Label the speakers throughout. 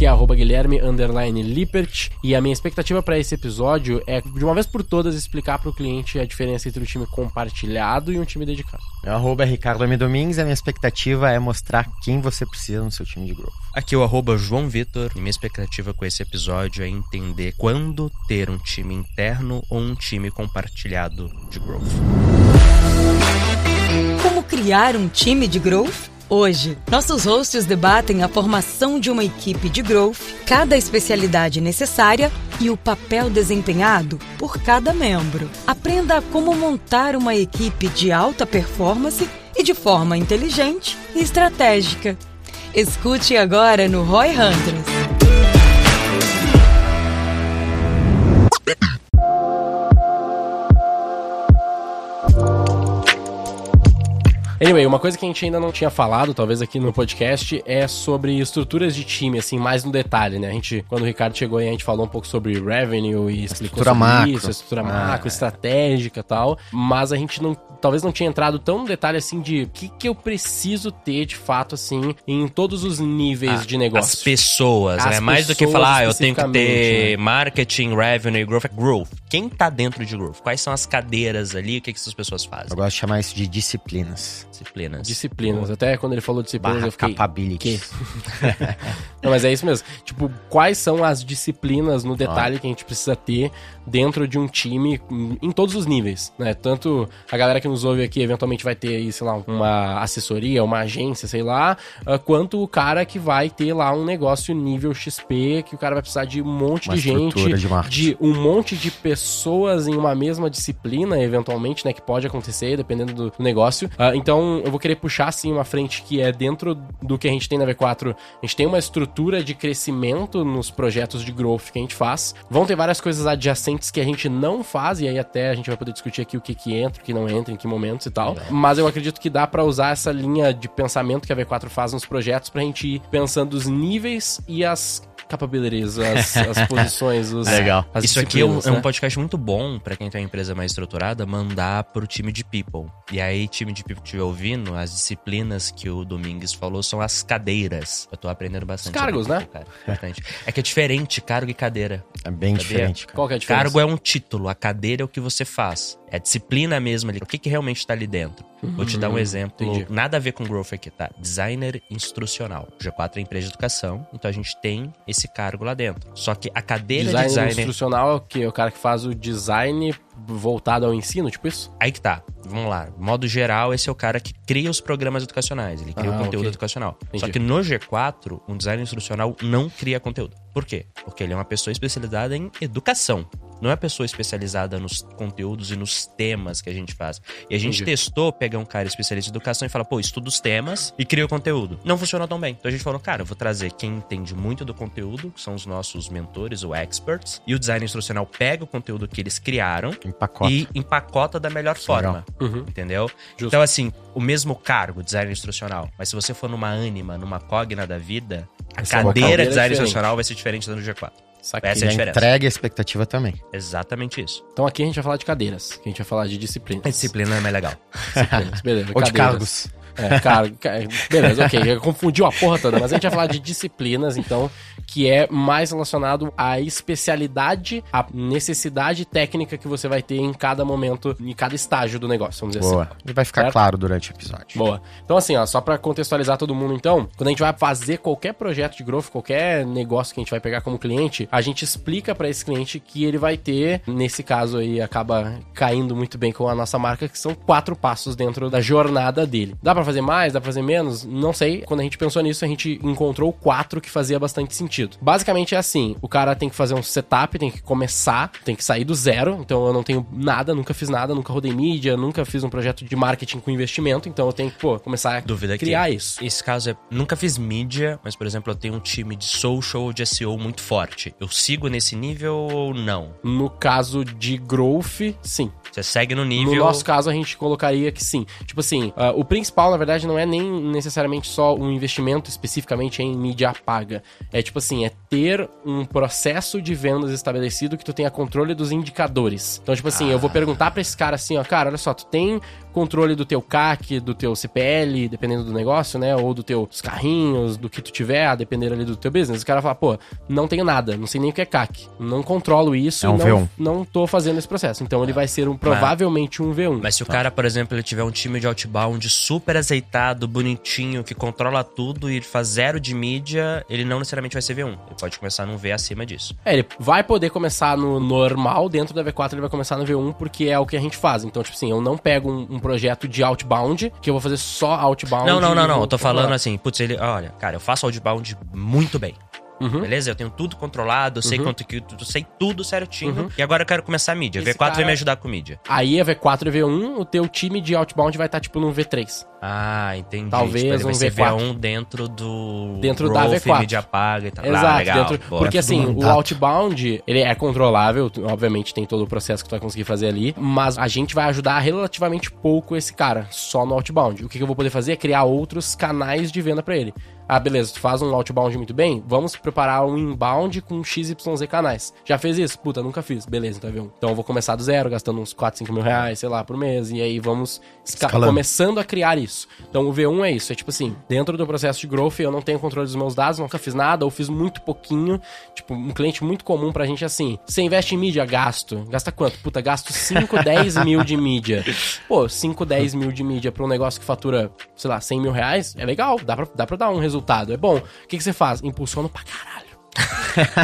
Speaker 1: Aqui é arroba Guilherme underline Lippert e a minha expectativa para esse episódio é de uma vez por todas explicar para o cliente a diferença entre um time compartilhado e um time dedicado.
Speaker 2: Meu arroba é Ricardo M. Domingues e a minha expectativa é mostrar quem você precisa no seu time de growth.
Speaker 3: Aqui é o arroba João Vitor e minha expectativa com esse episódio é entender quando ter um time interno ou um time compartilhado de growth.
Speaker 4: Como criar um time de growth? Hoje, nossos hosts debatem a formação de uma equipe de growth, cada especialidade necessária e o papel desempenhado por cada membro. Aprenda como montar uma equipe de alta performance e de forma inteligente e estratégica. Escute agora no Roy Hunters.
Speaker 1: Anyway, uma coisa que a gente ainda não tinha falado, talvez aqui no podcast, é sobre estruturas de time, assim, mais no detalhe, né? A gente, quando o Ricardo chegou aí, a gente falou um pouco sobre revenue e explicou
Speaker 2: Estrutura
Speaker 1: sobre
Speaker 2: macro.
Speaker 1: isso, estrutura
Speaker 2: Ah,
Speaker 1: macro,
Speaker 2: é.
Speaker 1: estratégica e tal, mas a gente não, talvez não tinha entrado tão no detalhe, assim, de o que, que eu preciso ter, de fato, assim, em todos os níveis
Speaker 3: Ah,
Speaker 1: de negócio.
Speaker 3: As pessoas,
Speaker 1: As
Speaker 3: né? Mais do que falar, ah, eu tenho que ter
Speaker 1: né?
Speaker 3: marketing, revenue, growth. É growth. Quem tá dentro de growth? Quais são as cadeiras ali? O que, que essas pessoas fazem?
Speaker 2: Eu gosto de chamar isso de disciplinas.
Speaker 3: Disciplinas.
Speaker 1: Disciplinas. Até quando ele falou disciplinas,
Speaker 2: Barra
Speaker 1: eu fiquei...
Speaker 2: capabilities.
Speaker 1: Não, mas é isso mesmo. Tipo, quais são as disciplinas no detalhe que a gente precisa ter dentro de um time em- todos os níveis, né? Tanto a galera que nos ouve aqui eventualmente vai ter aí, sei lá, uma assessoria, uma agência, sei lá, ah, quanto o cara que vai ter lá um negócio nível XP, que o cara vai precisar de um monte
Speaker 2: Uma
Speaker 1: de gente,
Speaker 2: de
Speaker 1: de um monte de pessoas em uma mesma disciplina, eventualmente, né? Que pode acontecer, dependendo do negócio. Ah, então, eu vou querer puxar, assim, uma frente que é dentro do que a gente tem na V4. A gente tem uma estrutura de crescimento nos projetos de growth que a gente faz. Vão ter várias coisas adjacentes que a gente não faz, e aí até a gente vai poder discutir aqui o que que entra, o que não entra, em que momentos e tal. Mas eu acredito que dá pra usar essa linha de pensamento que a V4 faz nos projetos pra gente ir pensando os níveis e as capabilities, as, as posições, os,
Speaker 2: Legal.
Speaker 1: as
Speaker 3: Isso aqui é um,
Speaker 1: disciplinas,
Speaker 3: é um
Speaker 1: né?
Speaker 3: podcast muito bom pra quem tem uma empresa mais estruturada mandar pro time de people. E aí, time de people que estiver ouvindo, as disciplinas que o Domingues falou são as cadeiras. Eu tô aprendendo bastante.
Speaker 1: Os cargos, né?
Speaker 3: cara. É que é diferente cargo e cadeira.
Speaker 2: É bem
Speaker 3: Sabia?
Speaker 2: diferente, cara.
Speaker 1: Qual que é a diferença?
Speaker 3: Cargo é um título, a cadeira é o que você faz. É disciplina mesmo ali. O que, que realmente tá ali dentro? Vou te dar um exemplo.
Speaker 1: entendi.
Speaker 3: Nada a ver com growth aqui, tá? Designer instrucional. O G4 é empresa de educação, então a gente tem esse cargo lá dentro. Só que a cadeira
Speaker 1: Design
Speaker 3: de designer.
Speaker 1: instrucional é o quê? O cara que faz o design voltado ao ensino, tipo isso?
Speaker 3: Aí que tá. Vamos lá. Modo geral, esse é o cara que cria os programas educacionais. Ele cria
Speaker 1: Ah,
Speaker 3: o conteúdo
Speaker 1: ok.
Speaker 3: educacional.
Speaker 1: Entendi.
Speaker 3: Só que no G4, um designer instrucional não cria conteúdo. Por quê? Porque ele é uma pessoa especializada em educação. Não é uma pessoa especializada nos conteúdos e nos temas que a gente faz. E a gente
Speaker 1: Entendi.
Speaker 3: testou pegar um cara especialista em educação e falar, pô, estuda os temas e cria o conteúdo. Não funcionou tão bem. Então a gente falou, cara, eu vou trazer quem entende muito do conteúdo, que são os nossos mentores, ou experts, e o design instrucional pega o conteúdo que eles criaram
Speaker 2: Empacota.
Speaker 3: e empacota da melhor forma.
Speaker 1: Uhum.
Speaker 3: Entendeu?
Speaker 1: Justo.
Speaker 3: Então, assim, o mesmo cargo, design instrucional. Mas se você for numa Anima, numa Cogna da vida, a
Speaker 1: Essa é
Speaker 3: cadeira
Speaker 1: cadeira
Speaker 3: de design
Speaker 1: diferente.
Speaker 3: instrucional vai ser diferente da do G4.
Speaker 1: Saquei.
Speaker 3: Essa é a
Speaker 2: E a
Speaker 3: diferença.
Speaker 2: entrega e a expectativa também.
Speaker 3: Exatamente isso.
Speaker 1: Então aqui a gente vai falar de cadeiras, que a gente vai falar de disciplinas.
Speaker 3: Disciplina é mais legal.
Speaker 1: Disciplinas, beleza.
Speaker 2: Ou de
Speaker 1: cadeiras.
Speaker 2: cargos.
Speaker 1: É, cargo, ca- beleza, ok. Confundiu a porra toda, mas a gente vai falar de disciplinas, então, que é mais relacionado à especialidade, à necessidade técnica que você vai ter em cada momento, em cada estágio do negócio, vamos dizer
Speaker 2: Boa.
Speaker 1: assim.
Speaker 2: E vai ficar
Speaker 1: Certo?
Speaker 2: claro durante o episódio.
Speaker 1: Boa. Então, assim, ó, só pra contextualizar todo mundo, então, quando a gente vai fazer qualquer projeto de growth, qualquer negócio que a gente vai pegar como cliente, a gente explica pra esse cliente que ele vai ter, nesse caso aí, acaba caindo muito bem com a nossa marca, que são quatro passos dentro da jornada dele. Dá pra fazer mais? Dá pra fazer menos? Não sei. Quando a gente pensou nisso, a gente encontrou quatro que fazia bastante sentido. Basicamente é assim: o cara tem que fazer um setup, tem que começar, tem que sair do zero. Então eu não tenho nada, nunca fiz nada, nunca rodei mídia, nunca fiz um projeto de marketing com investimento. Então eu tenho que, pô, começar a
Speaker 3: Dúvida
Speaker 1: criar isso.
Speaker 3: Esse caso é. Nunca fiz mídia, mas, por exemplo, eu tenho um time de social ou de SEO muito forte. Eu sigo nesse nível ou não?
Speaker 1: No caso de growth, sim.
Speaker 3: Você segue no
Speaker 1: No
Speaker 3: nível.
Speaker 1: nosso caso, a gente colocaria que sim. Tipo assim, ah, o principal, na verdade, não é nem necessariamente só um investimento especificamente em mídia paga. É tipo assim, é ter um processo de vendas estabelecido que tu tenha controle dos indicadores. Então, tipo assim, eu vou perguntar pra esse cara assim, ó, cara, olha só, tu tem controle do teu CAC, do teu CPL, dependendo do negócio, né? Ou do teus carrinhos, do que tu tiver, a depender ali do teu business. O cara fala, pô, não tenho nada, não sei nem o que é CAC, não controlo isso
Speaker 2: É um
Speaker 1: e não,
Speaker 2: V1.
Speaker 1: não tô fazendo esse processo. Então ele vai ser um provavelmente um V1.
Speaker 3: Mas se o cara, por exemplo, ele tiver um time de outbound super azeitado, bonitinho, que controla tudo e faz zero de mídia, ele não necessariamente vai ser V1. Ele pode começar num V acima disso.
Speaker 1: É, ele vai poder começar no normal, dentro da V4 ele vai começar no V1, porque é o que a gente faz. Então, tipo assim, eu não pego um, um projeto de outbound, que eu vou fazer só outbound.
Speaker 3: Não, não, não, não. Eu tô falando assim, putz, ele, olha, cara, eu faço outbound muito bem.
Speaker 1: Uhum.
Speaker 3: Beleza? Eu tenho tudo controlado, eu sei quanto que eu sei tudo certinho. E agora eu quero começar a mídia.
Speaker 1: Esse
Speaker 3: V4 vai
Speaker 1: cara-
Speaker 3: me ajudar com mídia.
Speaker 1: Aí a V4 e V1, o teu time de outbound vai estar, tipo, num V3.
Speaker 3: Ah, entendi.
Speaker 1: Talvez
Speaker 3: tipo, ele vai
Speaker 1: um
Speaker 3: ser
Speaker 1: V4.
Speaker 3: V1 dentro do
Speaker 1: Dentro da
Speaker 3: growth,
Speaker 1: V4.
Speaker 3: mídia paga e tal.
Speaker 1: Exato,
Speaker 3: ah, legal.
Speaker 1: dentro- porque assim, o
Speaker 2: mandato.
Speaker 1: outbound, ele é controlável, obviamente tem todo o processo que tu vai conseguir fazer ali, mas a gente vai ajudar relativamente pouco esse cara, só no outbound. O que, que eu vou poder fazer é criar outros canais de venda pra ele. Ah, beleza, tu faz um outbound muito bem, vamos preparar um inbound com XYZ canais. Já fez isso? Puta, nunca fiz. Beleza, então, viu? Então eu vou começar do zero, gastando uns 4, 5 mil reais, sei lá, por mês, e aí vamos esca-
Speaker 2: Escalando.
Speaker 1: começando a criar isso. Então o V1 é isso, é tipo assim, dentro do processo de growth eu não tenho controle dos meus dados, nunca fiz nada, ou fiz muito pouquinho. Tipo, um cliente muito comum pra gente é assim: você investe em mídia, gasto. Gasta quanto? Puta, gasto 5, 10 mil de mídia. Pô, 5, 10 mil de mídia pra um negócio que fatura, sei lá, 100 mil reais, é legal, dá pra, dá pra dar um resultado, é bom. O que, que você faz? Impulsiona pra caralho.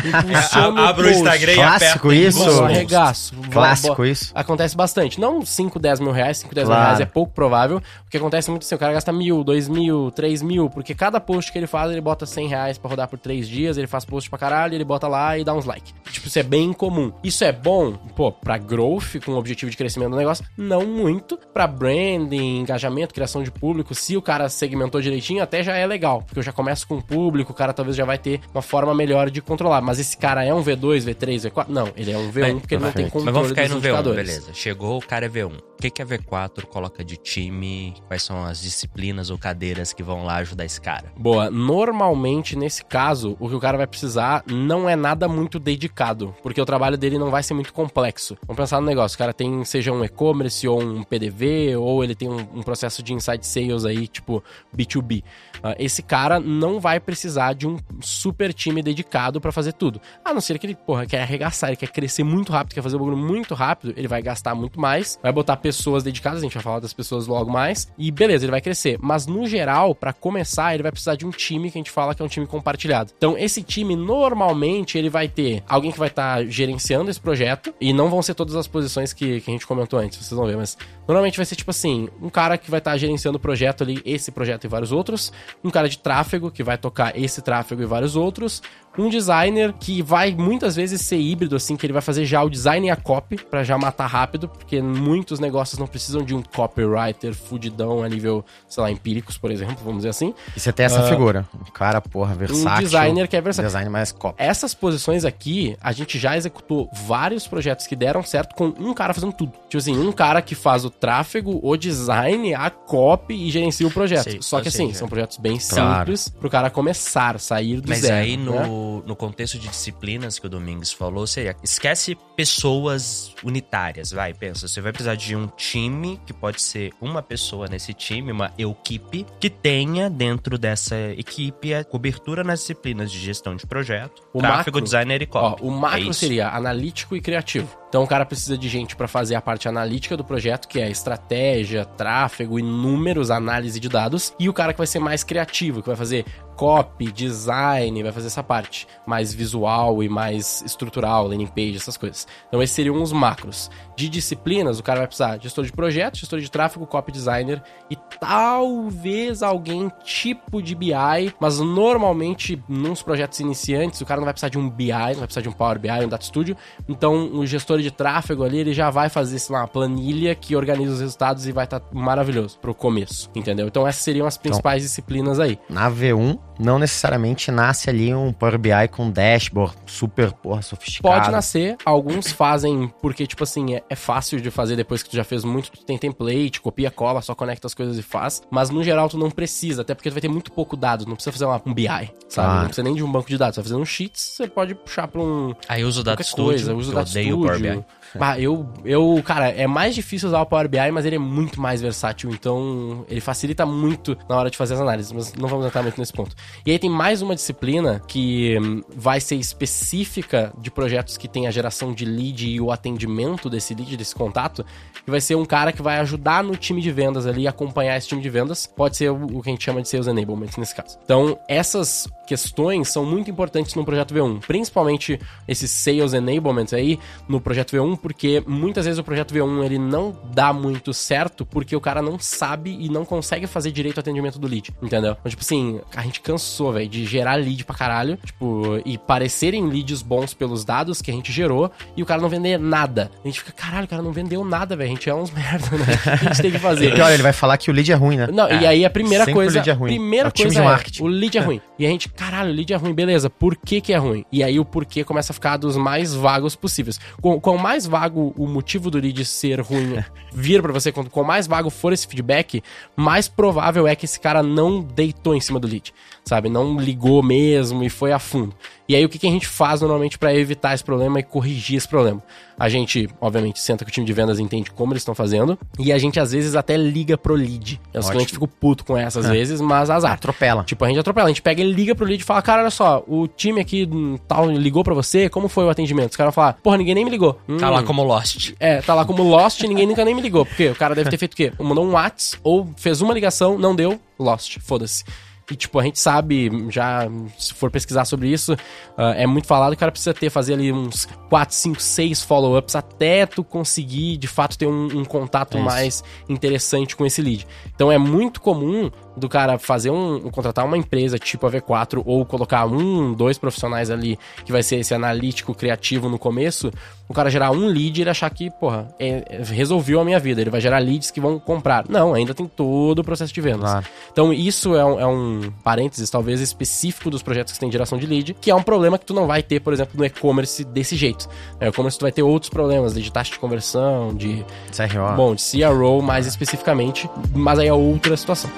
Speaker 1: Impulsiona
Speaker 3: A- abre o. Instagram e
Speaker 2: Clássico isso.
Speaker 1: arregaço. Bo-
Speaker 2: Clássico isso.
Speaker 1: Acontece bastante. Não 5, 10 mil reais. 5, 10 mil
Speaker 2: Claro.
Speaker 1: reais é pouco provável. O que acontece muito assim, o cara gasta mil, dois mil, três mil, porque cada post que ele faz, ele bota 100 reais pra rodar por três dias, ele faz post pra caralho, ele bota lá e dá uns like. Tipo, isso é bem comum. Isso é bom, pô, pra growth, com o objetivo de crescimento do negócio? Não muito. Pra branding, engajamento, criação de público, se o cara segmentou direitinho, até já é legal. Porque eu já começo com o público, o cara talvez já vai ter uma forma melhor de controlar. Mas esse cara é um V2, V3, V4? Não, ele é um V1
Speaker 3: Mas-
Speaker 1: porque ele não tem controle
Speaker 3: Mas vamos ficar aí no V1,
Speaker 1: indicadores.
Speaker 3: beleza. Chegou, o cara é V1. O que, que a V4 coloca de time? Quais são as disciplinas ou cadeiras que vão lá ajudar esse cara?
Speaker 1: Boa. Normalmente, nesse caso, o que o cara vai precisar não é nada muito dedicado, porque o trabalho dele não vai ser muito complexo. Vamos pensar no negócio. O cara tem, seja um e-commerce ou um PDV, ou ele tem um, um processo de inside sales aí, tipo B2B. Ah, esse cara não vai precisar de um super time dedicado pra fazer tudo. A não ser que ele, porra, quer arregaçar, ele quer crescer muito rápido, quer fazer o bagulho muito rápido, ele vai gastar muito mais, vai botar pessoas dedicadas, a gente vai falar das pessoas logo mais, e beleza, ele vai crescer. Mas no geral, pra começar, ele vai precisar de um time que a gente fala que é um time compartilhado. Então, esse time, normalmente, ele vai ter alguém que vai estar gerenciando esse projeto, e não vão ser todas as posições que, que a gente comentou antes, vocês vão ver, mas normalmente vai ser tipo assim, um cara que vai estar gerenciando o projeto ali, esse projeto e vários outros, um cara de tráfego que vai tocar esse tráfego e vários outros, um designer que vai muitas vezes ser híbrido, assim, que ele vai fazer já o design e a copy pra já matar rápido, porque muitos negócios não precisam de um copywriter fudidão a nível, sei lá, empíricos, por exemplo, vamos dizer assim.
Speaker 2: E você tem essa figura. Um cara, porra, versátil.
Speaker 1: designer que é versátil.
Speaker 2: Design mais copy.
Speaker 1: Essas posições aqui, a gente já executou vários projetos que deram certo com um cara fazendo tudo. Tipo assim, um cara que faz o tráfego, o design, a copy e gerencia o projeto.
Speaker 3: Sei,
Speaker 1: Só que
Speaker 3: sei,
Speaker 1: assim,
Speaker 3: já.
Speaker 1: são projetos bem
Speaker 2: Claro.
Speaker 1: simples pro cara começar, sair do
Speaker 3: Mas
Speaker 1: zero.
Speaker 3: aí,
Speaker 1: né?
Speaker 3: No, no contexto de disciplinas que o Domingues falou, seria esquece pessoas unitárias, vai, pensa. Você vai precisar de um time, que pode ser uma pessoa nesse time, uma equipe, que tenha dentro dessa equipe a cobertura nas disciplinas de gestão de projeto,
Speaker 1: O
Speaker 3: tráfego,
Speaker 1: macro-
Speaker 3: designer e
Speaker 1: Ó,
Speaker 3: copy.
Speaker 1: o
Speaker 3: É
Speaker 1: macro
Speaker 3: isso?
Speaker 1: seria analítico e criativo. Então o cara precisa de gente pra fazer a parte analítica do projeto, que é estratégia, tráfego e números, análise de dados, e o cara que vai ser mais criativo, que vai fazer copy, design, vai fazer essa parte mais visual e mais estrutural, landing page, essas coisas. Então esses seriam os macros. De disciplinas, o cara vai precisar de gestor de projeto, gestor de tráfego, copy designer e talvez alguém tipo de BI, mas normalmente nos projetos iniciantes o cara não vai precisar de um BI, não vai precisar de um Power BI, um Data Studio. Então o gestor de tráfego ali, ele já vai fazer, sei lá, uma planilha que organiza os resultados e vai estar maravilhoso pro começo, entendeu? Então essas seriam as principais disciplinas aí.
Speaker 2: Na V1, não necessariamente nasce ali um Power BI com dashboard super, porra, sofisticado.
Speaker 1: Pode nascer, alguns fazem porque, tipo assim, é, é fácil de fazer depois que tu já fez muito, tu tem template, copia, cola, só conecta as coisas e faz. Mas no geral tu não precisa, até porque tu vai ter muito pouco dado, não precisa fazer uma, um BI, sabe?
Speaker 2: Ah.
Speaker 1: Não precisa nem de um banco de dados, você vai fazer um Sheets, você pode puxar pra um,
Speaker 3: Aí eu uso o Data Studio,
Speaker 1: coisa,
Speaker 3: eu
Speaker 1: Data
Speaker 3: odeio o Power BI.
Speaker 1: Bah, eu, eu, cara, é mais difícil usar o Power BI, mas ele é muito mais versátil, então ele facilita muito na hora de fazer as análises, mas não vamos entrar muito nesse ponto. E aí tem mais uma disciplina que hum, vai ser específica de projetos que tem a geração de lead e o atendimento desse lead, desse contato, que vai ser um cara que vai ajudar no time de vendas ali, acompanhar esse time de vendas, pode ser o que a gente chama de sales enablement nesse caso. Então, essas questões são muito importantes no projeto V1, principalmente esses sales enablement aí no projeto V1, porque muitas vezes o projeto V1 ele não dá muito certo porque o cara não sabe e não consegue fazer direito o atendimento do lead, entendeu? Então, tipo assim, a gente cansou, velho, de gerar lead pra caralho, tipo, e parecerem leads bons pelos dados que a gente gerou e o cara não vender nada. A gente fica, caralho, o cara não vendeu nada, velho, a gente é uns merda, né? O que a gente tem que fazer?
Speaker 2: Porque olha, ele vai falar que o lead é ruim, né?
Speaker 1: Não, e aí a primeira
Speaker 2: sempre
Speaker 1: coisa.
Speaker 2: o lead é ruim.
Speaker 1: Primeira
Speaker 2: É o
Speaker 1: coisa
Speaker 2: de
Speaker 1: é, o lead é ruim. E a gente, caralho, o lead é ruim, beleza. Por que que é ruim? E aí o porquê começa a ficar dos mais vagos possíveis. Com, com mais vago o motivo do lead ser ruim vir pra você, quanto mais vago for esse feedback, mais provável é que esse cara não deitou em cima do lead, sabe? Não ligou mesmo e foi a fundo. E aí o que, que a gente faz normalmente pra evitar esse problema e corrigir esse problema? A gente, obviamente, senta com o time de vendas, entende como eles estão fazendo, e a gente às vezes até liga pro lead. Os clientes ficam puto com essa às vezes, mas azar.
Speaker 2: Atropela.
Speaker 1: Tipo, a gente atropela, a gente pega e liga pro lead e fala, cara, olha só, o time aqui hum, tal ligou pra você, como foi o atendimento? Os caras vão falar, porra, ninguém nem me ligou.
Speaker 3: Tá
Speaker 1: Hum,
Speaker 3: lá como Lost.
Speaker 1: É, tá lá como Lost e ninguém nunca nem me ligou. Porque o cara deve ter feito o quê? Mandou um Whats ou fez uma ligação, não deu, Lost, foda-se. E, tipo, a gente sabe, já, se for pesquisar sobre isso, ah, é muito falado que o cara precisa ter, fazer ali uns 4, 5, 6 follow-ups até tu conseguir, de fato, ter um, um contato
Speaker 2: É
Speaker 1: mais interessante com esse lead. Então, é muito comum do cara fazer um, contratar uma empresa tipo a V4 ou colocar um, dois profissionais ali, que vai ser esse analítico criativo no começo, o cara gerar um lead e ele achar que, porra, é- resolveu a minha vida, ele vai gerar leads que vão comprar. Não, ainda tem todo o processo de vendas.
Speaker 2: Claro.
Speaker 1: Então, isso é um, é um parênteses, talvez, específico dos projetos que têm geração de lead, que é um problema que tu não vai ter, por exemplo, no e-commerce desse jeito. No e-commerce tu vai ter outros problemas, de taxa de conversão, de,
Speaker 2: CRO.
Speaker 1: bom, de CRO mais especificamente, mas aí é outra situação.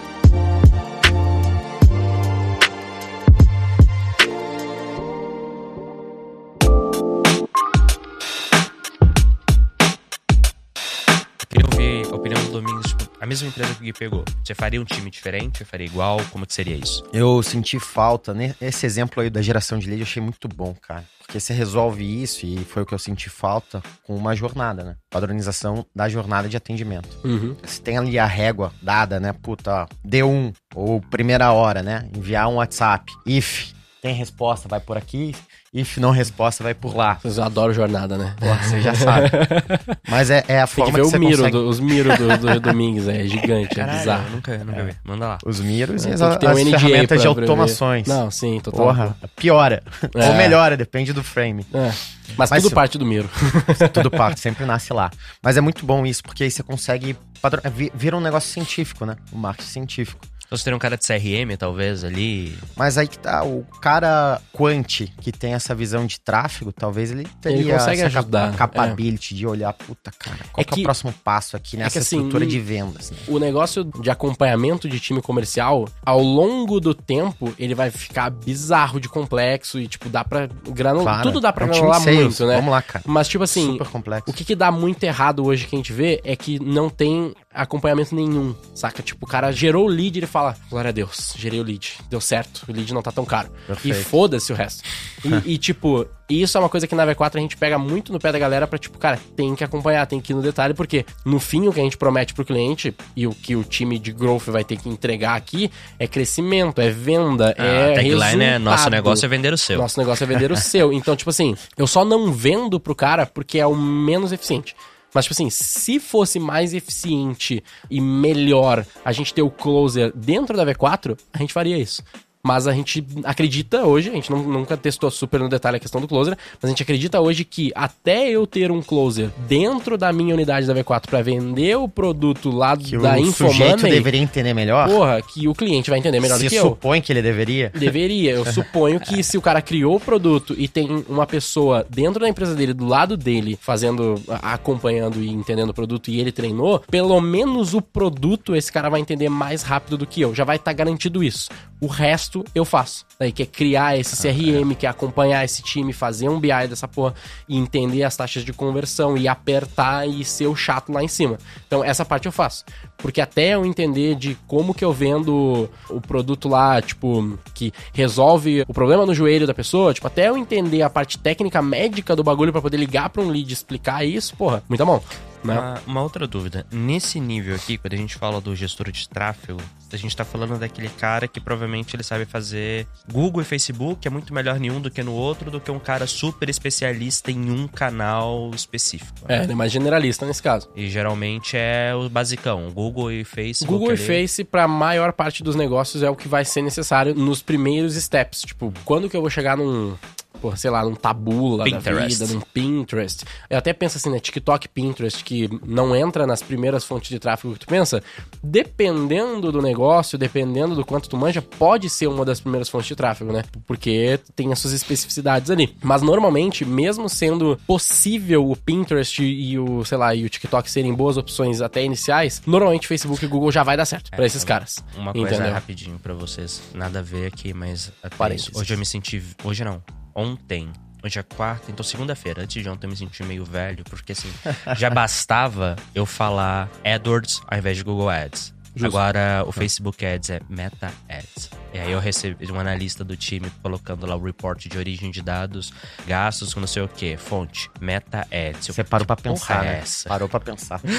Speaker 3: Mesma empresa que o Gui pegou. Você faria um time diferente? Você faria igual? Como que seria isso?
Speaker 2: Eu senti falta, né? Esse exemplo aí da geração de lead eu achei muito bom, cara. Porque você resolve isso, e foi o que eu senti falta, com uma jornada, né? Padronização da jornada de atendimento.
Speaker 1: Uhum.
Speaker 2: Você tem ali a régua dada, né? Puta, ó, D1, ou primeira hora, né? Enviar um WhatsApp. If tem resposta, vai por aqui. If não resposta, vai por lá.
Speaker 1: Eu adoro jornada, né?
Speaker 2: Pô, você já sabe. Mas é, é a
Speaker 1: Tem que
Speaker 2: forma
Speaker 1: ver
Speaker 2: que,
Speaker 1: o
Speaker 2: você
Speaker 1: Miro,
Speaker 2: consegue...
Speaker 1: do- os Miro do, do Domingos, é gigante, é
Speaker 3: eu
Speaker 1: bizarro.
Speaker 3: nunca, nunca vi. Manda lá.
Speaker 2: Os miros e
Speaker 1: É,
Speaker 2: as,
Speaker 1: ter um
Speaker 2: as
Speaker 1: NDA
Speaker 2: ferramentas de automações.
Speaker 1: Não, sim, total.
Speaker 2: Porra, piora.
Speaker 1: É.
Speaker 2: Ou melhora, depende do frame.
Speaker 1: É. Mas,
Speaker 2: Mas
Speaker 1: tudo
Speaker 2: se-
Speaker 1: parte do Miro.
Speaker 2: Tudo parte, sempre nasce lá. Mas é muito bom isso, porque aí você consegue. Padrão, é, vi- vira um negócio científico, né? Um marketing científico.
Speaker 3: Então você teria um cara de CRM, talvez, ali.
Speaker 2: Mas aí que tá, o cara quant que tem essa visão de tráfego, talvez ele teria
Speaker 1: consegue
Speaker 2: essa
Speaker 1: ajudar,
Speaker 2: capa- capability de olhar, puta, cara, qual
Speaker 1: É
Speaker 2: que, é
Speaker 1: que-
Speaker 2: o próximo passo aqui nessa
Speaker 1: que, assim,
Speaker 2: estrutura de vendas, né?
Speaker 1: O negócio de acompanhamento de time comercial, ao longo do tempo, ele vai ficar bizarro de complexo e, tipo, dá pra granular.
Speaker 2: Claro,
Speaker 1: Tudo dá pra
Speaker 2: é um
Speaker 1: granular
Speaker 2: sales,
Speaker 1: muito, né?
Speaker 2: Vamos lá, cara.
Speaker 1: Mas, tipo assim,
Speaker 2: Super complexo.
Speaker 1: o que, que dá muito errado hoje que a gente vê é que não tem acompanhamento nenhum, saca? Tipo, o cara gerou o lead e ele fala, glória a Deus, gerei o lead, deu certo, o lead não tá tão caro. E
Speaker 2: Perfeito.
Speaker 1: foda-se o resto. E, e, tipo, isso é uma coisa que na V4 a gente pega muito no pé da galera pra, tipo, cara, tem que acompanhar, tem que ir no detalhe, porque no fim o que a gente promete pro cliente e o que o time de growth vai ter que entregar aqui é crescimento, é venda, é
Speaker 3: a tagline é: nosso
Speaker 1: resultado.
Speaker 3: negócio é vender o seu.
Speaker 1: Nosso negócio é vender o seu. Então, tipo assim, eu só não vendo pro cara porque é o menos eficiente. Mas, tipo assim, se fosse mais eficiente e melhor a gente ter o closer dentro da V4, a gente faria isso. Mas a gente acredita hoje, a gente não- nunca testou super no detalhe a questão do closer, mas a gente acredita hoje que até eu ter um closer dentro da minha unidade da V4 pra vender o produto lá
Speaker 2: Que
Speaker 1: da
Speaker 2: o
Speaker 1: Infomoney,
Speaker 2: deveria entender melhor.
Speaker 1: porra, que o cliente vai entender melhor
Speaker 2: Se
Speaker 1: do que eu.
Speaker 2: supõe que ele deveria.
Speaker 1: Deveria. Eu suponho que se o cara criou o produto e tem uma pessoa dentro da empresa dele, do lado dele, fazendo, acompanhando e entendendo o produto e ele treinou, pelo menos o produto esse cara vai entender mais rápido do que eu. Já vai estar garantido isso. O resto eu faço. Daí que é criar esse CRM, que é acompanhar esse time, fazer um BI dessa porra e entender as taxas de conversão e apertar e ser o chato lá em cima. Então essa parte eu faço. Porque até eu entender de como que eu vendo o produto lá, tipo, que resolve o problema no joelho da pessoa, tipo, até eu entender a parte técnica médica do bagulho pra poder ligar pra um lead e explicar isso, porra, muita mão. Né?
Speaker 3: Uma, uma outra dúvida. Nesse nível aqui, quando a gente fala do gestor de tráfego, a gente tá falando daquele cara que provavelmente ele sabe fazer Google e Facebook, é muito melhor em um do que no outro, do que um cara super especialista em um canal específico.
Speaker 1: É, ele é mais generalista nesse caso.
Speaker 3: E geralmente é o basicão, Google e Facebook.
Speaker 1: Google e
Speaker 3: ali.
Speaker 1: Face, pra maior parte dos negócios, é o que vai ser necessário nos primeiros steps. Tipo, quando que eu vou chegar num. Porra, sei lá, num tabula da
Speaker 3: Pinterest.
Speaker 1: vida, num Pinterest. Eu até penso assim, né? TikTok, Pinterest, que não entra nas primeiras fontes de tráfego que tu pensa. Dependendo do negócio, dependendo do quanto tu manja, pode ser uma das primeiras fontes de tráfego, né? Porque tem as suas especificidades ali. Mas normalmente, mesmo sendo possível o Pinterest e o, sei lá, e o TikTok serem boas opções até iniciais, normalmente Facebook e Google já vai dar certo pra esses caras.
Speaker 3: É, Uma coisa
Speaker 1: entendeu?
Speaker 3: rapidinho pra vocês, nada a ver aqui, mas até isso. hoje eu me senti, hoje não, ontem, hoje é quarta, então segunda-feira, antes de ontem eu me senti meio velho, porque assim, já bastava eu falar AdWords ao invés de Google Ads.
Speaker 1: Justo.
Speaker 3: Agora o Facebook Ads é Meta Ads. E aí eu recebi um analista do time colocando lá o report de origem de dados, gastos com não sei o que, fonte, Meta Ads.
Speaker 2: Você parou pra
Speaker 3: "Que porra
Speaker 2: pensar,
Speaker 3: é
Speaker 2: né?
Speaker 3: essa?
Speaker 2: Parou pra pensar.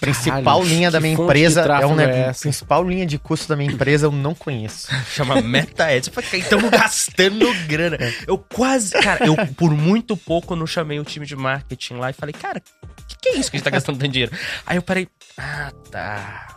Speaker 2: Principal
Speaker 1: Caralho,
Speaker 2: linha da minha empresa é um
Speaker 1: é essa?
Speaker 2: principal linha de custo da minha empresa eu não conheço.
Speaker 3: Chama Meta Ads. Eu falei, estamos gastando grana. Eu quase, cara, eu por muito pouco não chamei o time de marketing lá e falei, cara, o que, que é isso que a gente tá gastando tanto dinheiro? Aí eu parei, ah, tá.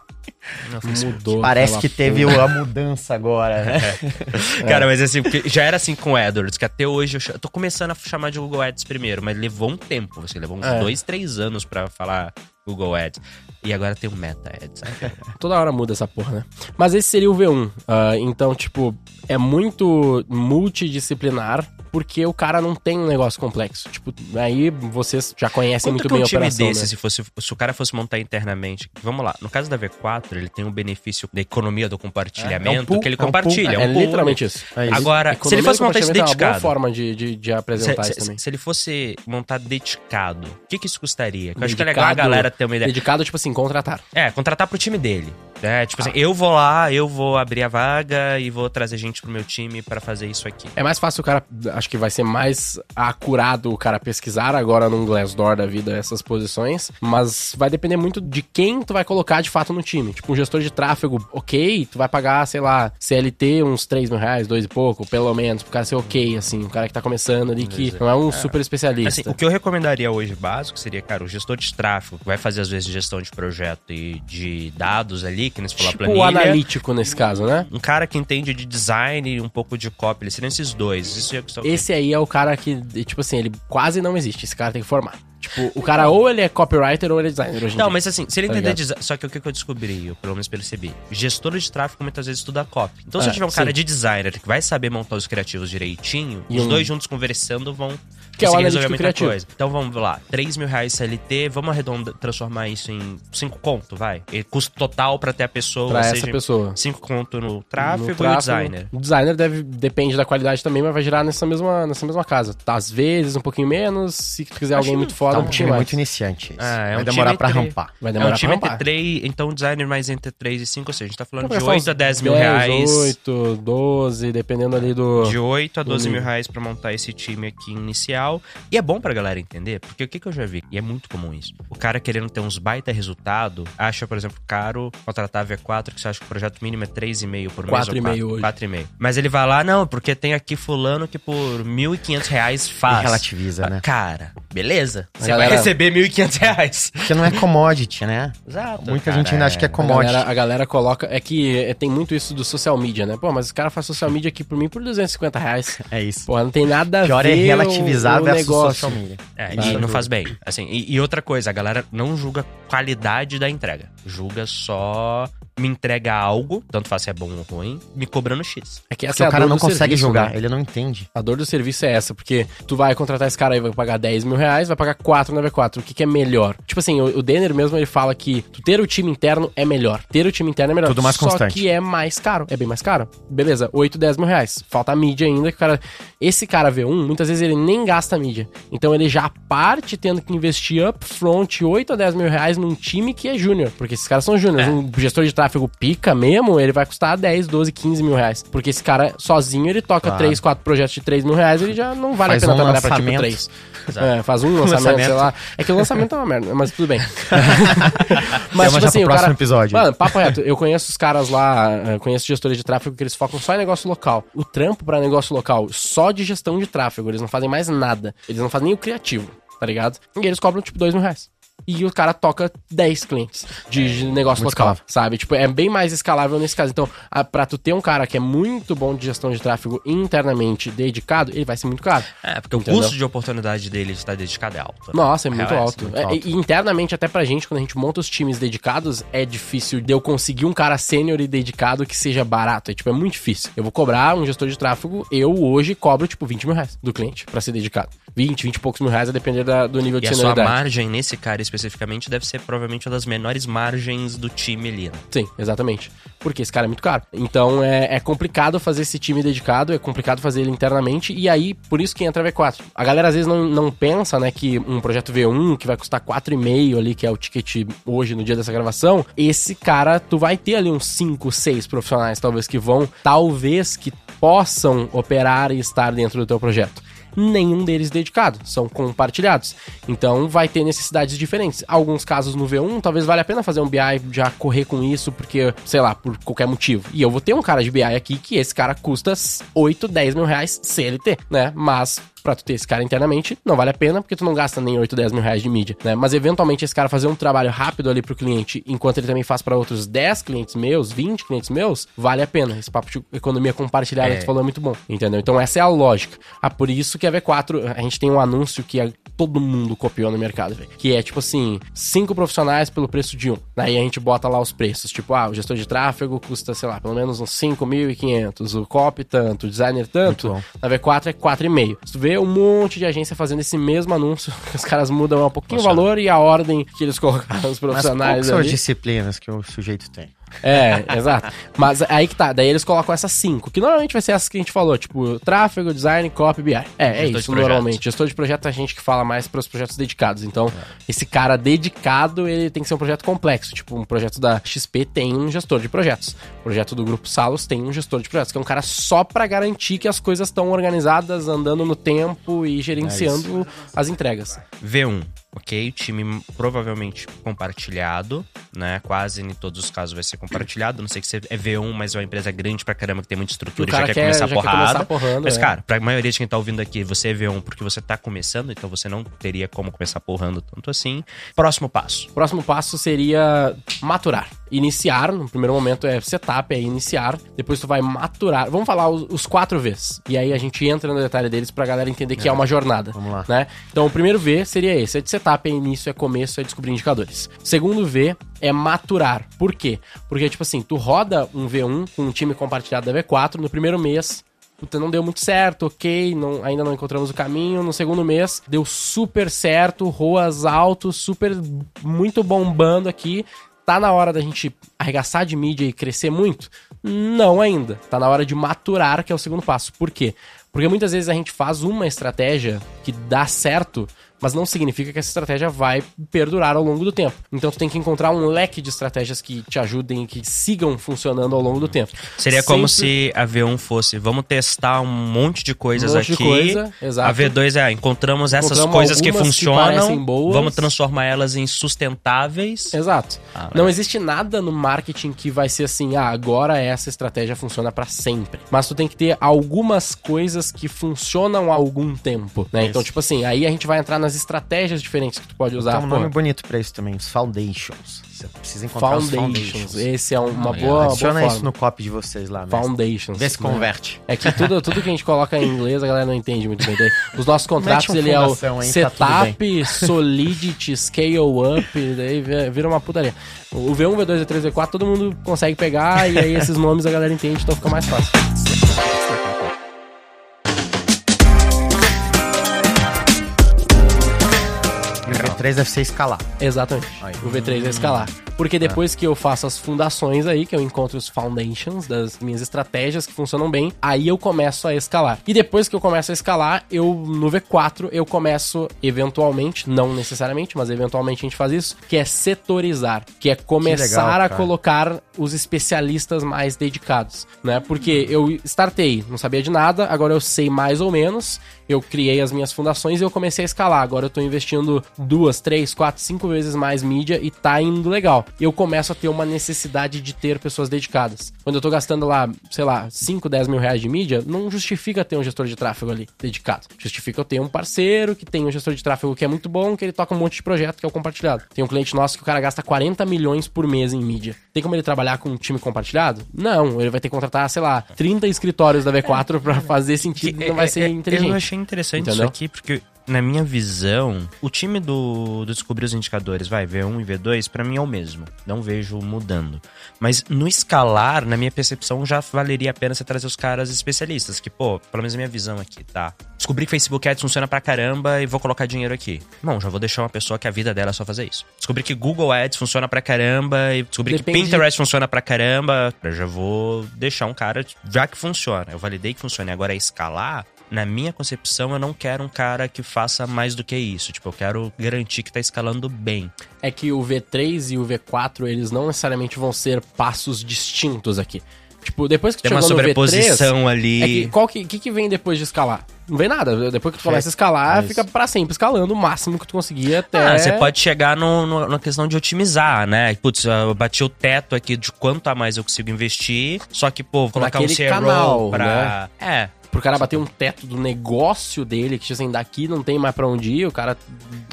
Speaker 3: Isso.
Speaker 1: Mudou.
Speaker 2: Parece
Speaker 1: aquela
Speaker 2: que teve
Speaker 1: porra.
Speaker 2: a mudança agora, né?
Speaker 3: Cara, mas assim, porque já era assim com o AdWords, que até hoje eu, eu tô começando a chamar de Google Ads primeiro, mas levou um tempo, assim, levou uns
Speaker 1: É.
Speaker 3: dois, três anos pra falar Google Ads. E agora tem o Meta Ads.
Speaker 1: Toda hora muda essa porra, né? Mas esse seria o V1. Ah, então, tipo, é muito multidisciplinar. Porque o cara não tem um negócio complexo. Tipo, aí vocês já conhecem
Speaker 3: Quanto
Speaker 1: muito
Speaker 3: um
Speaker 1: bem a
Speaker 3: time
Speaker 1: operação,
Speaker 3: desse,
Speaker 1: né?
Speaker 3: se, fosse, se o cara fosse montar internamente... Vamos lá, no caso da V4, ele tem o benefício da economia do compartilhamento,
Speaker 2: É, é um pool,
Speaker 3: que ele
Speaker 2: é um pool,
Speaker 3: compartilha.
Speaker 1: É,
Speaker 3: um pool
Speaker 1: literalmente isso.
Speaker 2: É isso.
Speaker 3: Agora, se
Speaker 1: Economia
Speaker 3: ele
Speaker 1: do
Speaker 3: fosse montar isso
Speaker 1: compartilhamento É uma boa
Speaker 3: dedicado...
Speaker 1: forma de, de, de
Speaker 3: Se,
Speaker 1: apresentar
Speaker 3: se-
Speaker 1: isso também.
Speaker 3: se ele fosse montar dedicado, o que, que isso custaria? Eu acho que é
Speaker 1: Dedicado-
Speaker 3: legal a galera ter uma ideia.
Speaker 1: Dedicado, tipo assim, contratar.
Speaker 3: É, contratar pro time dele. É, tipo
Speaker 1: Ah.
Speaker 3: assim, eu vou lá, eu vou abrir a vaga e vou trazer gente pro meu time pra fazer isso aqui.
Speaker 1: É mais fácil o cara, acho que vai ser mais acurado o cara pesquisar agora num Glassdoor da vida essas posições, mas vai depender muito de quem tu vai colocar de fato no time. Tipo, um gestor de tráfego, ok, tu vai pagar, sei lá, CLT uns 3 mil reais, dois e pouco, pelo menos, pro cara ser ok, assim, um cara que tá começando ali, que não é um super especialista.
Speaker 3: Assim, o que eu recomendaria hoje básico seria, cara, o gestor de tráfego, que vai fazer às vezes gestão de projeto e de dados ali, que nem falou, a
Speaker 1: tipo o
Speaker 3: planilha.
Speaker 1: analítico nesse caso, né?
Speaker 3: Um cara que entende de design e um pouco de copy, seriam esses dois. Isso é.
Speaker 1: Esse aí é o cara que, tipo assim, ele quase não existe. Esse cara tem que formar. Tipo, o cara ou ele é copywriter ou ele é designer hoje
Speaker 3: Não,
Speaker 1: dia.
Speaker 3: mas assim, se ele
Speaker 1: Tá
Speaker 3: entender design. Só que o que eu descobri, eu pelo menos percebi. Gestor de tráfego muitas vezes estuda copy. Então, se
Speaker 1: É,
Speaker 3: eu tiver um cara
Speaker 1: sim.
Speaker 3: de designer que vai saber montar os criativos direitinho,
Speaker 1: E
Speaker 3: os
Speaker 1: um-
Speaker 3: dois juntos conversando vão
Speaker 1: Que é o analítico
Speaker 3: resolver muita
Speaker 1: criativo.
Speaker 3: coisa. Então vamos lá, 3 mil reais CLT, vamos arredondar, transformar isso em 5 conto, vai. E custo total pra ter a pessoa,
Speaker 1: pra essa pessoa.
Speaker 3: 5 conto no tráfego,
Speaker 1: No
Speaker 3: e o
Speaker 1: tráfego,
Speaker 3: designer.
Speaker 1: O designer deve, depende da qualidade também, mas vai girar nessa mesma, nessa mesma casa. Tá, às vezes, um pouquinho menos. Se quiser alguém
Speaker 3: Acho
Speaker 1: muito
Speaker 3: que
Speaker 1: foda,
Speaker 2: Tá
Speaker 1: um
Speaker 2: um
Speaker 1: pouquinho
Speaker 2: time
Speaker 1: mais.
Speaker 2: muito iniciante.
Speaker 3: Ah, é
Speaker 2: Vai
Speaker 3: um
Speaker 2: demorar pra
Speaker 3: entre-
Speaker 2: rampar.
Speaker 1: Vai
Speaker 3: É
Speaker 1: demorar
Speaker 3: um time
Speaker 1: pra
Speaker 3: entre
Speaker 1: rampar.
Speaker 3: 3, então designer mais entre 3 e 5, ou seja, a gente tá falando
Speaker 1: Vai
Speaker 3: de
Speaker 1: gastar
Speaker 3: 8 a
Speaker 1: uns
Speaker 3: 10 mil
Speaker 1: 10,
Speaker 3: reais.
Speaker 1: 8, 12, dependendo ali do...
Speaker 3: De 8 a 12
Speaker 1: do
Speaker 3: mil reais pra montar esse time aqui inicial. Tal. E é bom pra galera entender, porque o que, que eu já vi, e é muito comum isso. O cara querendo ter uns baita resultado, acha, por exemplo, caro contratar V4, que você acha que o projeto mínimo é 3,5 por mês.
Speaker 1: 4,5
Speaker 3: ou
Speaker 1: hoje.
Speaker 3: 4,5. Mas ele vai lá, não, porque tem aqui fulano que por 1.500 reais faz.
Speaker 2: E relativiza, né?
Speaker 3: Cara, beleza. Você
Speaker 1: galera-
Speaker 3: vai receber 1.500 reais.
Speaker 2: Porque não é commodity, né?
Speaker 3: Exato.
Speaker 2: Muita
Speaker 3: cara,
Speaker 2: gente ainda acha que é
Speaker 1: A
Speaker 2: commodity.
Speaker 1: galera, a galera coloca. É que é, tem muito isso do social media, né? Pô, mas o cara faz social media aqui por mim por 250 reais.
Speaker 2: É isso.
Speaker 1: Pô, não tem nada a
Speaker 2: Pior
Speaker 1: ver.
Speaker 2: é relativizar
Speaker 1: o, o
Speaker 2: versus
Speaker 1: negócio.
Speaker 2: social media.
Speaker 3: É,
Speaker 1: Claro.
Speaker 3: e não faz bem. Assim, e, e outra coisa, a galera não julga qualidade da entrega. Julga só me entrega algo, tanto faz se é bom ou ruim, me cobrando X.
Speaker 1: É que essa
Speaker 2: Porque
Speaker 1: é a
Speaker 2: o cara não consegue
Speaker 1: serviço,
Speaker 2: jogar,
Speaker 1: né?
Speaker 2: ele não entende.
Speaker 1: A dor do serviço é essa, porque tu vai contratar esse cara aí, vai pagar 10 mil reais, vai pagar 4 na V4. O que, que é melhor? Tipo assim, o, o Denner mesmo, ele fala que tu ter o time interno é melhor. Ter o time interno é melhor.
Speaker 2: Tudo mais
Speaker 1: Só
Speaker 2: constante.
Speaker 1: que é mais caro. É bem mais caro. Beleza, 8, 10 mil reais. Falta a mídia ainda, que o cara... Esse cara V1, muitas vezes ele nem gasta mídia. Então ele já parte tendo que investir upfront 8 a 10 mil reais num time que é júnior. Porque esses caras são júniores.
Speaker 2: É.
Speaker 1: Um gestor de tráfego pica mesmo, ele vai custar 10, 12, 15 mil reais. Porque esse cara sozinho, ele toca
Speaker 2: Claro.
Speaker 1: 3, 4 projetos de 3 mil reais, ele já não vale
Speaker 2: Faz
Speaker 1: a pena
Speaker 2: um
Speaker 1: trabalhar pra tipo
Speaker 2: lançamento.
Speaker 1: 3.
Speaker 3: Exato.
Speaker 1: É, faz um lançamento,
Speaker 2: lançamento.
Speaker 1: sei lá. É que o lançamento é uma merda, mas tudo bem.
Speaker 2: Tema
Speaker 1: mas, tipo assim,
Speaker 2: pro
Speaker 1: o
Speaker 2: próximo
Speaker 1: cara...
Speaker 2: episódio.
Speaker 1: Mano, papo reto, eu conheço os caras lá, eu conheço gestores de tráfego que eles focam só em negócio local. O trampo pra negócio local, só de gestão de tráfego, eles não fazem mais nada. Eles não fazem nem o criativo, tá ligado? E eles cobram, tipo, 2 mil reais. E o cara toca 10 clientes de de negócio
Speaker 2: muito
Speaker 1: local,
Speaker 2: escalável.
Speaker 1: sabe? Tipo, é bem mais escalável nesse caso. Então, a, pra tu ter um cara que é muito bom de gestão de tráfego internamente dedicado, ele vai ser muito caro.
Speaker 3: É, porque o
Speaker 1: Entendeu?
Speaker 3: custo de oportunidade dele de estar dedicado é alto. né?
Speaker 1: Nossa, é muito
Speaker 3: Real,
Speaker 1: alto.
Speaker 3: muito
Speaker 1: É,
Speaker 2: alto.
Speaker 1: E, e internamente, até pra gente, quando a gente monta os times dedicados, é difícil de eu conseguir um cara sênior e dedicado que seja barato. É, tipo, é muito difícil. Eu vou cobrar um gestor de tráfego, eu hoje cobro, tipo, 20 mil reais do cliente pra ser dedicado. 20, 20 e poucos mil reais, a depender da- do nível de
Speaker 3: E a sua
Speaker 1: senioridade.
Speaker 3: margem nesse cara especificamente deve ser provavelmente uma das menores margens do time ali, né?
Speaker 1: Sim, exatamente. Porque esse cara é muito caro. Então é, é complicado fazer esse time dedicado, é complicado fazer ele internamente, e aí, por isso que entra a V4. A galera às vezes não, não pensa, né, que um projeto V1, que vai custar 4,5 ali, que é o ticket hoje no dia dessa gravação, esse cara, tu vai ter ali uns 5, 6 profissionais, talvez, que vão, talvez, que possam operar e estar dentro do teu projeto nenhum deles dedicado, são compartilhados. Então vai ter necessidades diferentes. Alguns casos no V1, talvez valha a pena fazer um BI já correr com isso, porque, sei lá, por qualquer motivo. E eu vou ter um cara de BI aqui que esse cara custa 8, 10 mil reais CLT, né? Mas pra tu ter esse cara internamente, não vale a pena, porque tu não gasta nem 8, 10 mil reais de mídia, né? Mas eventualmente esse cara fazer um trabalho rápido ali pro cliente, enquanto ele também faz pra outros 10 clientes meus, 20 clientes meus, vale a pena. Esse papo de economia compartilhada
Speaker 3: É.
Speaker 1: que tu falou é muito bom, entendeu? Então essa é a lógica. Ah, por isso que a V4, a gente tem um anúncio que é- todo mundo copiou no mercado, velho. Que é tipo assim, cinco profissionais pelo preço de um. Daí a gente bota lá os preços. Tipo, ah, o gestor de tráfego custa, sei lá, pelo menos uns 5.500. O copy tanto, o designer tanto. Na V4 é 4,5. Se tu vê um monte de agência fazendo esse mesmo anúncio, os caras mudam um pouquinho o valor e a ordem que eles colocaram os
Speaker 2: Mas qual
Speaker 1: profissionais
Speaker 2: que são as
Speaker 1: ali.
Speaker 2: disciplinas que o sujeito tem?
Speaker 1: É, exato. Mas aí que tá, daí eles colocam essas cinco, que normalmente vai ser essas que a gente falou, tipo, tráfego, design, copy, BI. É, é
Speaker 3: Gestor
Speaker 1: isso, normalmente. Gestor de projeto é a gente que fala mais para os projetos dedicados. Então, esse cara dedicado, ele tem que ser um projeto complexo. Tipo, um projeto da XP tem um gestor de projetos. O projeto do Grupo Salos tem um gestor de projetos, que é um cara só pra garantir que as coisas estão organizadas, andando no tempo e gerenciando as entregas.
Speaker 3: V1, ok? Time provavelmente compartilhado, né? Quase em todos os casos vai ser compartilhado. Não sei que você é V1, mas é uma empresa grande pra caramba que tem muita estrutura e já quer,
Speaker 1: quer-
Speaker 3: começar
Speaker 1: já quer
Speaker 3: porrada.
Speaker 1: começar porrando,
Speaker 3: mas,
Speaker 1: é.
Speaker 3: cara, pra maioria de quem tá ouvindo aqui, você é V1 porque você tá começando, então você não teria como começar porrando tanto assim. Próximo passo.
Speaker 1: Próximo passo seria maturar. Iniciar, no primeiro momento é setup, é iniciar. Depois tu vai maturar. Vamos falar os, os quatro Vs. E aí a gente entra no detalhe deles pra galera entender que é, uma jornada.
Speaker 2: Vamos lá.
Speaker 1: Né? Então o primeiro V seria esse. É de setup, é início, é começo, é descobrir indicadores. Segundo V é maturar. Por quê? Porque, tipo assim, tu roda um V1 com um time compartilhado da V4 no primeiro mês puta, não deu muito certo, ok, não- ainda não encontramos o caminho. No segundo mês, deu super certo, ROAS alto, super, muito bombando aqui. Tá na hora da gente arregaçar de mídia e crescer muito? Não ainda. Tá na hora de maturar, que é o segundo passo. Por quê? Porque muitas vezes a gente faz uma estratégia que dá certo, mas não significa que essa estratégia vai perdurar ao longo do tempo. Então tu tem que encontrar um leque de estratégias que te ajudem, que sigam funcionando ao longo do tempo.
Speaker 3: Seria como
Speaker 1: Sempre-
Speaker 3: se a V1 fosse, vamos testar um monte de coisas
Speaker 1: Um monte de
Speaker 3: aqui.
Speaker 1: coisa, exato.
Speaker 3: A V2 é, encontramos essas
Speaker 1: Encontramos
Speaker 3: coisas que
Speaker 1: que
Speaker 3: funcionam,
Speaker 1: boas.
Speaker 3: vamos transformar elas em sustentáveis.
Speaker 1: Exato.
Speaker 3: Ah, legal.
Speaker 1: não existe nada no marketing que vai ser assim, ah, agora essa estratégia funciona pra sempre. Mas tu tem que ter algumas coisas que funcionam há algum tempo, né? Então, tipo assim, aí a gente vai entrar nas estratégias diferentes que tu pode usar.
Speaker 2: Tem um
Speaker 1: pô.
Speaker 2: nome bonito pra isso também, os foundations. Você precisa encontrar os
Speaker 1: Foundations.
Speaker 2: foundations.
Speaker 1: Esse é uma
Speaker 3: Ah,
Speaker 1: boa, boa
Speaker 2: Adiciona isso
Speaker 1: forma.
Speaker 2: no copy de vocês lá, mestre.
Speaker 1: Foundations.
Speaker 2: Vê se
Speaker 1: né?
Speaker 2: converte.
Speaker 1: É que tudo, tudo que a gente coloca em inglês a galera não entende muito bem. Os nossos contratos,
Speaker 2: um
Speaker 1: ele é o
Speaker 2: aí, tá
Speaker 1: setup, solidity, scale up, daí vi- vira uma putaria. O V1, V2, V3, V4, todo mundo consegue pegar e aí esses nomes a galera entende, então fica mais fácil.
Speaker 2: V3 deve ser escalar.
Speaker 1: Exatamente.
Speaker 2: Aí.
Speaker 1: O V3 é escalar. Porque depois que eu faço as fundações aí, que eu encontro os foundations das minhas estratégias que funcionam bem, aí eu começo a escalar. E depois que eu começo a escalar, eu no V4 eu começo eventualmente, não necessariamente, mas eventualmente a gente faz isso, que é setorizar, que é começar
Speaker 2: legal,
Speaker 1: a colocar os especialistas mais dedicados, né? Porque eu startei, não sabia de nada, agora eu sei mais ou menos, eu criei as minhas fundações e eu comecei a escalar. Agora eu tô investindo duas, três, quatro, cinco vezes mais mídia e tá indo legal. Eu começo a ter uma necessidade de ter pessoas dedicadas. Quando eu tô gastando lá, sei lá, 5, 10 mil reais de mídia, não justifica ter um gestor de tráfego ali dedicado. Justifica eu ter um parceiro que tem um gestor de tráfego que é muito bom, que ele toca um monte de projeto que é o compartilhado. Tem um cliente nosso que o cara gasta 40 milhões por mês em mídia. Tem como ele trabalhar com um time compartilhado? Não, ele vai ter que contratar, sei lá, 30 escritórios da V4 pra fazer sentido, não vai ser
Speaker 3: É, é,
Speaker 1: inteligente.
Speaker 3: Eu achei interessante
Speaker 1: Entendeu?
Speaker 3: isso aqui, porque na minha visão, o time do, do Descobrir os Indicadores, vai, V1 e V2, pra mim é o mesmo. Não vejo mudando. Mas no escalar, na minha percepção, já valeria a pena você trazer os caras especialistas. Que, pô, pelo menos a minha visão aqui, tá? Descobri que Facebook Ads funciona pra caramba e vou colocar dinheiro aqui. Bom, já vou deixar uma pessoa que a vida dela é só fazer isso. Descobri que Google Ads funciona pra caramba e descobri
Speaker 1: Depende
Speaker 3: que Pinterest funciona pra caramba. Eu já vou deixar um cara, já que funciona. Eu validei que funciona. E agora é escalar. Na minha concepção, eu não quero um cara que faça mais do que isso. Tipo, eu quero garantir que tá escalando bem.
Speaker 1: é que o V3 e o V4, eles não necessariamente vão ser passos distintos aqui. Tipo, depois que tu
Speaker 3: Tem uma sobreposição
Speaker 1: V3,
Speaker 3: ali.
Speaker 1: É que, qual que, que, que vem depois de escalar? Não vem nada. Depois que tu começa a escalar,
Speaker 2: Mas-
Speaker 1: fica pra sempre escalando o máximo que tu conseguir até.
Speaker 3: Ah, você pode chegar no, no- na questão de otimizar, né? Putz, eu bati o teto aqui de quanto a mais eu consigo investir. Só que, pô, vou colocar um
Speaker 1: Naquele
Speaker 3: CRO
Speaker 1: canal,
Speaker 3: pra. É.
Speaker 1: Pro cara bater um teto do negócio dele, que assim, daqui não tem mais pra onde ir, o cara.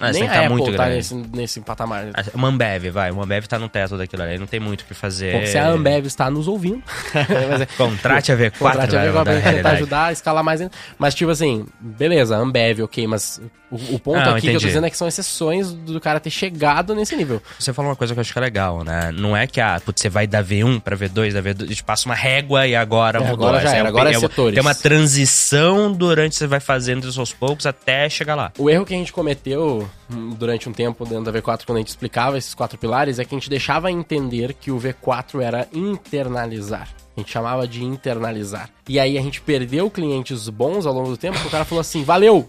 Speaker 3: Ah,
Speaker 1: nem a
Speaker 3: tá
Speaker 1: Apple
Speaker 3: muito
Speaker 1: tá
Speaker 3: grande.
Speaker 1: nesse, nesse patamar.
Speaker 3: Uma Ambev, vai. Uma Ambev tá no teto daquilo ali. Não tem muito o que fazer.
Speaker 1: Bom, se a Ambev está nos ouvindo. é-
Speaker 3: Contrate a V4,
Speaker 1: Contrate a
Speaker 3: vai
Speaker 1: Ambev
Speaker 3: mudar a
Speaker 1: pra tentar ajudar a escalar mais ainda. Mas, tipo assim, beleza, Ambev, ok, mas o, o ponto
Speaker 3: Não,
Speaker 1: aqui que eu tô
Speaker 3: entendi.
Speaker 1: dizendo é que são exceções do cara ter chegado nesse nível.
Speaker 3: Você falou uma coisa que eu acho que é legal, né? Não é que ah, putz, você vai da V1 pra V2, da V2, a gente passa uma régua e agora
Speaker 1: É,
Speaker 3: mudou.
Speaker 1: agora já
Speaker 3: Essa
Speaker 1: era,
Speaker 3: o-
Speaker 1: agora é
Speaker 3: o-
Speaker 1: setores.
Speaker 3: Tem uma transição durante você vai fazendo isso aos poucos até chegar lá.
Speaker 1: O erro que a gente cometeu hum, durante um tempo dentro da V4, quando a gente explicava esses quatro pilares, é que a gente deixava entender que o V4 era internalizar. A gente chamava de internalizar. E aí a gente perdeu clientes bons ao longo do tempo, porque o cara falou assim, valeu,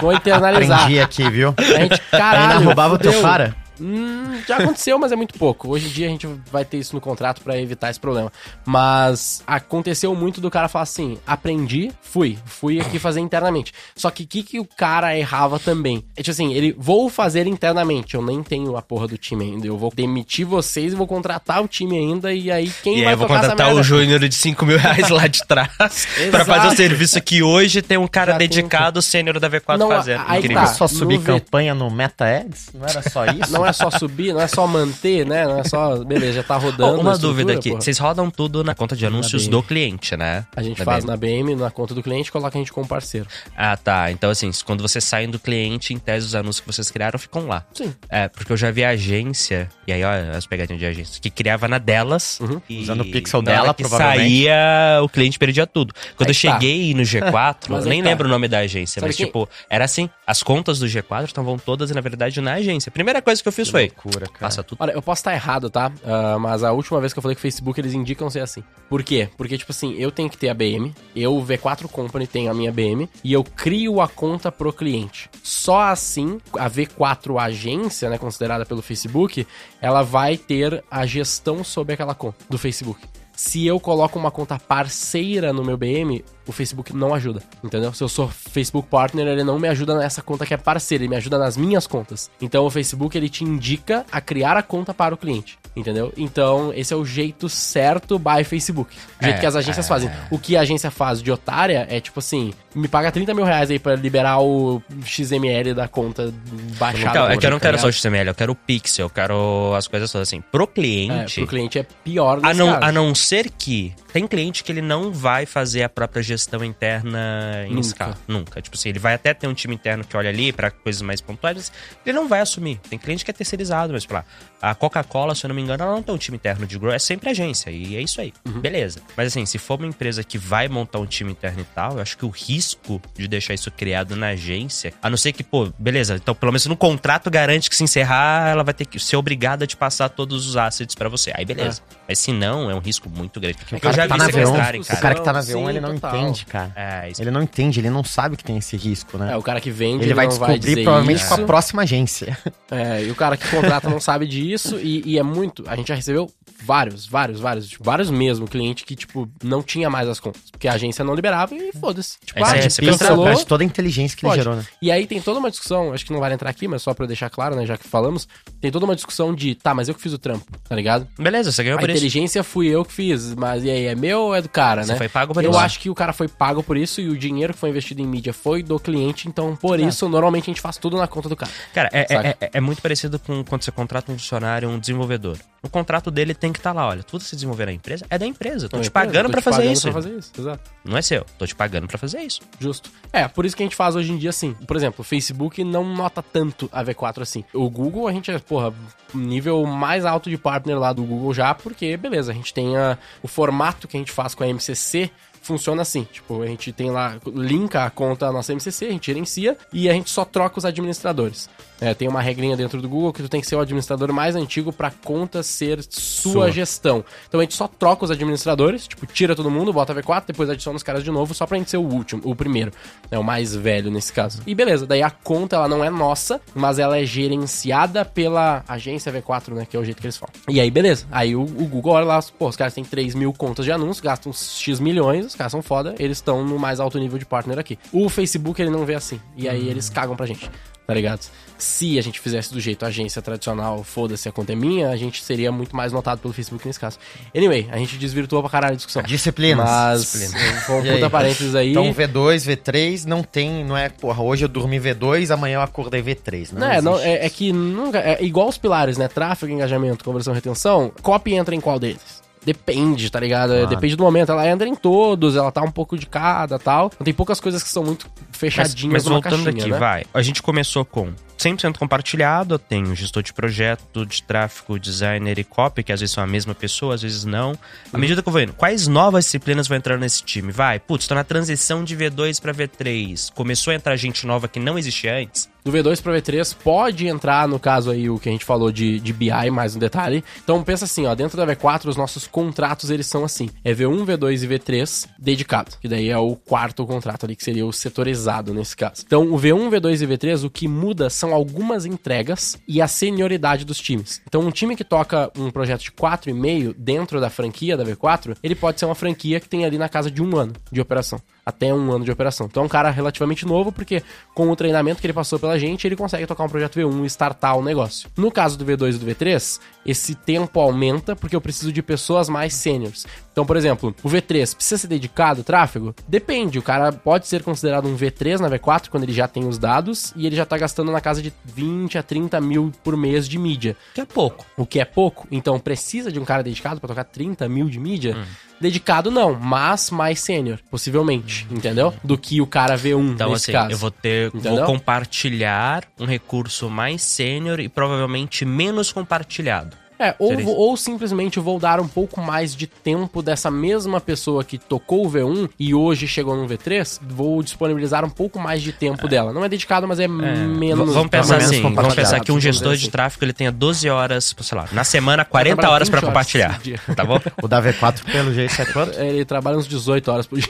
Speaker 1: vou internalizar.
Speaker 2: Aprendi aqui, viu?
Speaker 1: A gente, caralho,
Speaker 2: Ainda roubava o teu cara.
Speaker 1: Hum, já aconteceu, mas é muito pouco. Hoje em dia a gente vai ter isso no contrato pra evitar esse problema. Mas aconteceu muito do cara falar assim: aprendi, fui, fui aqui fazer internamente. Só que o que, que o cara errava também? É tipo assim, ele vou fazer internamente. Eu nem tenho a porra do time ainda. Eu vou demitir vocês e vou contratar o time ainda. E aí quem
Speaker 3: E
Speaker 1: vai
Speaker 3: aí eu vou contratar o Júnior de 5 mil reais lá de trás pra fazer o serviço que hoje tem um cara
Speaker 1: Já tem-
Speaker 3: dedicado sênior da V4
Speaker 1: Não,
Speaker 3: fazendo.
Speaker 1: aí
Speaker 3: Incrível.
Speaker 1: tá.
Speaker 2: Só subir
Speaker 1: no V-
Speaker 2: campanha no Meta Ads? Não era só isso?
Speaker 1: Não é só subir, não é só manter, né? Não é só. Beleza, já tá rodando. A
Speaker 3: uma dúvida aqui.
Speaker 1: porra.
Speaker 3: Vocês rodam tudo na conta de anúncios do cliente, né?
Speaker 1: A gente
Speaker 3: Da
Speaker 1: faz
Speaker 3: BM.
Speaker 1: na BM, na conta do cliente, coloca a gente como parceiro.
Speaker 3: Ah, tá. Então, assim, quando vocês saem do cliente, em tese, os anúncios que vocês criaram ficam lá.
Speaker 1: Sim.
Speaker 3: É, porque eu já vi agência, e aí, olha as pegadinhas de agência, que criava na delas.
Speaker 1: Uhum.
Speaker 3: e
Speaker 2: Usando o pixel dela,
Speaker 3: que
Speaker 2: provavelmente.
Speaker 3: saía, o cliente perdia tudo. Quando
Speaker 1: Aí
Speaker 3: eu
Speaker 1: tá.
Speaker 3: cheguei no G4,
Speaker 1: Mas
Speaker 3: eu nem
Speaker 1: tá.
Speaker 3: lembro o nome da agência,
Speaker 1: Sabe
Speaker 3: mas
Speaker 1: quem-
Speaker 3: tipo, era assim, as contas do G4 estavam todas, na verdade, na agência. Primeira coisa que eu fiz
Speaker 2: Que
Speaker 3: foi,
Speaker 2: loucura, cara.
Speaker 3: passa tudo.
Speaker 1: Olha, eu posso estar errado, tá? Ah, mas a última vez que eu falei que o Facebook, eles indicam ser assim. Por quê? Porque, tipo assim, eu tenho que ter a BM, eu, V4 Company, tenho a minha BM, e eu crio a conta pro cliente. Só assim, a V4 agência, né, considerada pelo Facebook, ela vai ter a gestão sobre aquela conta do Facebook. Se eu coloco uma conta parceira no meu BM, o Facebook não ajuda, entendeu? Se eu sou Facebook Partner, ele não me ajuda nessa conta que é parceira, ele me ajuda nas minhas contas. Então o Facebook ele te indica a criar a conta para o cliente, entendeu? Então esse é o jeito certo by Facebook. O jeito
Speaker 3: É,
Speaker 1: que as agências
Speaker 3: é.
Speaker 1: fazem. O que a agência faz de otária é tipo assim: me paga 30 mil reais aí pra liberar o XML da conta baixada.
Speaker 3: Então, é que eu não
Speaker 1: tá
Speaker 3: quero só o? XML, eu quero o pixel, eu quero as coisas todas assim. Pro
Speaker 1: É,
Speaker 3: cliente,
Speaker 1: pro cliente é pior
Speaker 3: a não,
Speaker 1: caso.
Speaker 3: a não ser que tem cliente que ele não vai fazer a própria gestão interna em
Speaker 1: Nunca.
Speaker 3: escala. Nunca. Tipo assim, ele vai até ter um time interno que olha ali pra coisas mais pontuais, mas ele não vai assumir. Tem cliente que é terceirizado, mas, tipo lá, a Coca-Cola, se eu não me engano, ela não tem um time interno de grow, é sempre agência, e é isso aí.
Speaker 1: Uhum.
Speaker 3: Beleza. Mas assim, se for uma empresa que vai montar um time interno e tal, eu acho que o risco de deixar isso criado na agência, a não ser que, pô, beleza, então pelo menos no contrato garante que se encerrar, ela vai ter que ser obrigada a te passar todos os assets pra você. Aí beleza. Mas se não, é um risco muito grande.
Speaker 2: O
Speaker 3: Porque eu
Speaker 2: cara,
Speaker 3: já
Speaker 2: que tá na V1,
Speaker 3: sequestrarem,
Speaker 2: o
Speaker 3: cara.
Speaker 2: cara que tá na
Speaker 1: Sim,
Speaker 2: V1, ele não
Speaker 1: total.
Speaker 2: entende, cara.
Speaker 3: É, isso
Speaker 2: Ele não entende, ele não sabe que tem esse risco, né?
Speaker 1: É, o cara que vende,
Speaker 2: ele vai
Speaker 1: não
Speaker 2: descobrir
Speaker 1: dizer
Speaker 2: provavelmente
Speaker 1: isso.
Speaker 2: com a próxima agência.
Speaker 1: É, e o cara que contrata não sabe disso e, e é muito. A gente já recebeu vários, vários, vários, tipo, vários mesmo, cliente que, tipo, não tinha mais as contas. Porque a agência não liberava e foda-se. Tipo,
Speaker 3: Aí
Speaker 1: ah, de
Speaker 3: você
Speaker 1: cancelou,
Speaker 2: perde toda a inteligência que ele
Speaker 1: pode.
Speaker 2: gerou, né?
Speaker 1: E aí tem toda uma discussão, acho que não vale entrar aqui, mas só pra deixar claro, né, já que falamos, tem toda uma discussão de, tá, mas eu que fiz o trampo, tá ligado?
Speaker 3: Beleza, você ganhou por.
Speaker 1: Inteligência fui eu que fiz, mas e aí, é meu ou é do cara,
Speaker 3: Você
Speaker 1: né?
Speaker 3: foi pago por
Speaker 1: eu
Speaker 3: isso.
Speaker 1: acho que o cara foi pago por isso e o dinheiro que foi investido em mídia foi do cliente, então por isso, normalmente a gente faz tudo na conta do cara.
Speaker 3: Cara, é, é, é- é muito parecido com quando você contrata um funcionário, um desenvolvedor. O contrato dele tem que estar lá, olha, tudo que você desenvolver na empresa é da empresa. Tô
Speaker 1: Então,
Speaker 3: te
Speaker 1: é,
Speaker 3: pagando
Speaker 1: te
Speaker 3: fazer
Speaker 1: pagando
Speaker 3: isso.
Speaker 1: Pra fazer isso, exato.
Speaker 3: Não é seu, tô te pagando pra fazer isso.
Speaker 1: Justo. É, por isso que a gente faz hoje em dia assim. Por exemplo, o Facebook não nota tanto a V4 assim. O Google, a gente é, porra, nível mais alto de partner lá do Google já, porque, beleza, a gente tem a- o formato que a gente faz com a MCC. Funciona assim, tipo, a gente tem lá, linka a conta à nossa MCC, a gente gerencia e a gente só troca os administradores. É, tem uma regrinha dentro do Google que tu tem que ser o administrador mais antigo pra conta ser sua,
Speaker 3: Sua.
Speaker 1: gestão. Então a gente só troca os administradores, tipo, tira todo mundo, bota V4, depois adiciona os caras de novo, só pra gente ser o último, o primeiro, né, o mais velho nesse caso. E beleza, daí a conta ela não é nossa, mas ela é gerenciada pela agência V4, né, que é o jeito que eles falam. E aí beleza, aí o, o Google olha lá, pô, os caras têm 3 mil contas de anúncio, gastam X milhões, os caras são foda, eles estão no mais alto nível de partner aqui. O Facebook ele não vê assim, e aí eles cagam pra gente. Tá ligado? Se a gente fizesse do jeito agência tradicional, foda-se, a conta é minha, a gente seria muito mais notado pelo Facebook nesse caso. Anyway, a gente desvirtuou pra caralho a discussão.
Speaker 2: Disciplinas.
Speaker 1: Mas
Speaker 2: Disciplinas.
Speaker 1: um
Speaker 2: E aí?
Speaker 1: puta parênteses aí.
Speaker 2: Então V2, V3 não tem, não é, porra, hoje eu dormi V2, amanhã eu acordei V3. Não,
Speaker 1: Não, é, não, é, é que nunca. É igual os pilares, né? Tráfego, engajamento, conversão e retenção. Copy entra em qual deles? Depende, tá ligado? Depende do momento. Ela entra em todos, ela tá um pouco de cada tal. Então, tem poucas coisas que são muito
Speaker 3: Mas,
Speaker 1: fechadinhas
Speaker 3: mas
Speaker 1: numa
Speaker 3: voltando
Speaker 1: caixinha,
Speaker 3: aqui,
Speaker 1: né?
Speaker 3: vai. A gente começou com 100% compartilhado, eu tenho gestor de projeto, de tráfego, designer e copy, que às vezes são a mesma pessoa, às vezes não. À medida que eu vou indo, quais novas disciplinas vão entrar nesse time? Vai, putz, tô na transição de V2 pra V3. Começou a entrar gente nova que não existia antes.
Speaker 1: Do V2 para V3 pode entrar, no caso aí, o que a gente falou de, de BI, mais um detalhe. Então pensa assim, ó, dentro da V4 os nossos contratos eles são assim, é V1, V2 e V3 dedicado, que daí é o quarto contrato ali, que seria o setorizado nesse caso. Então o V1, V2 e V3, o que muda são algumas entregas e a senioridade dos times. Então um time que toca um projeto de 4,5 dentro da franquia da V4, ele pode ser uma franquia que tem ali na casa de um ano de operação até um ano de operação. Então é um cara relativamente novo, porque com o treinamento que ele passou pela gente, ele consegue tocar um projeto V1 e startar o negócio. No caso do V2 e do V3, esse tempo aumenta porque eu preciso de pessoas mais sêniores. Então, por exemplo, o V3 precisa ser dedicado ao tráfego? Depende, o cara pode ser considerado um V3 na V4 quando ele já tem os dados e ele já tá gastando na casa de 20 a 30 mil por mês de mídia.
Speaker 3: Que é pouco.
Speaker 1: O que é pouco, então precisa de um cara dedicado pra tocar 30 mil de mídia? Dedicado não, mas mais sênior, possivelmente, entendeu? Do que o cara V1
Speaker 3: Então,
Speaker 1: nesse
Speaker 3: assim,
Speaker 1: caso.
Speaker 3: eu vou ter. Vou
Speaker 1: Entendeu?
Speaker 3: compartilhar um recurso mais sênior e provavelmente menos compartilhado.
Speaker 1: É, ou,
Speaker 3: Seria
Speaker 1: ou simplesmente vou dar um pouco mais de tempo dessa mesma pessoa que tocou o V1 e hoje chegou no V3, vou disponibilizar um pouco mais de tempo dela. Não é dedicado, mas é,
Speaker 3: É,
Speaker 1: menos.
Speaker 3: vamos pensar
Speaker 2: menos
Speaker 3: assim, vamos pensar que um gestor de
Speaker 1: assim.
Speaker 3: tráfego ele tenha 12 horas, sei lá, na semana 40
Speaker 1: trabalhar
Speaker 3: horas pra
Speaker 1: 20 horas
Speaker 3: compartilhar,
Speaker 1: dia.
Speaker 3: tá bom?
Speaker 2: O da V4, pelo jeito, é quanto?
Speaker 1: Ele trabalha uns 18 horas por dia.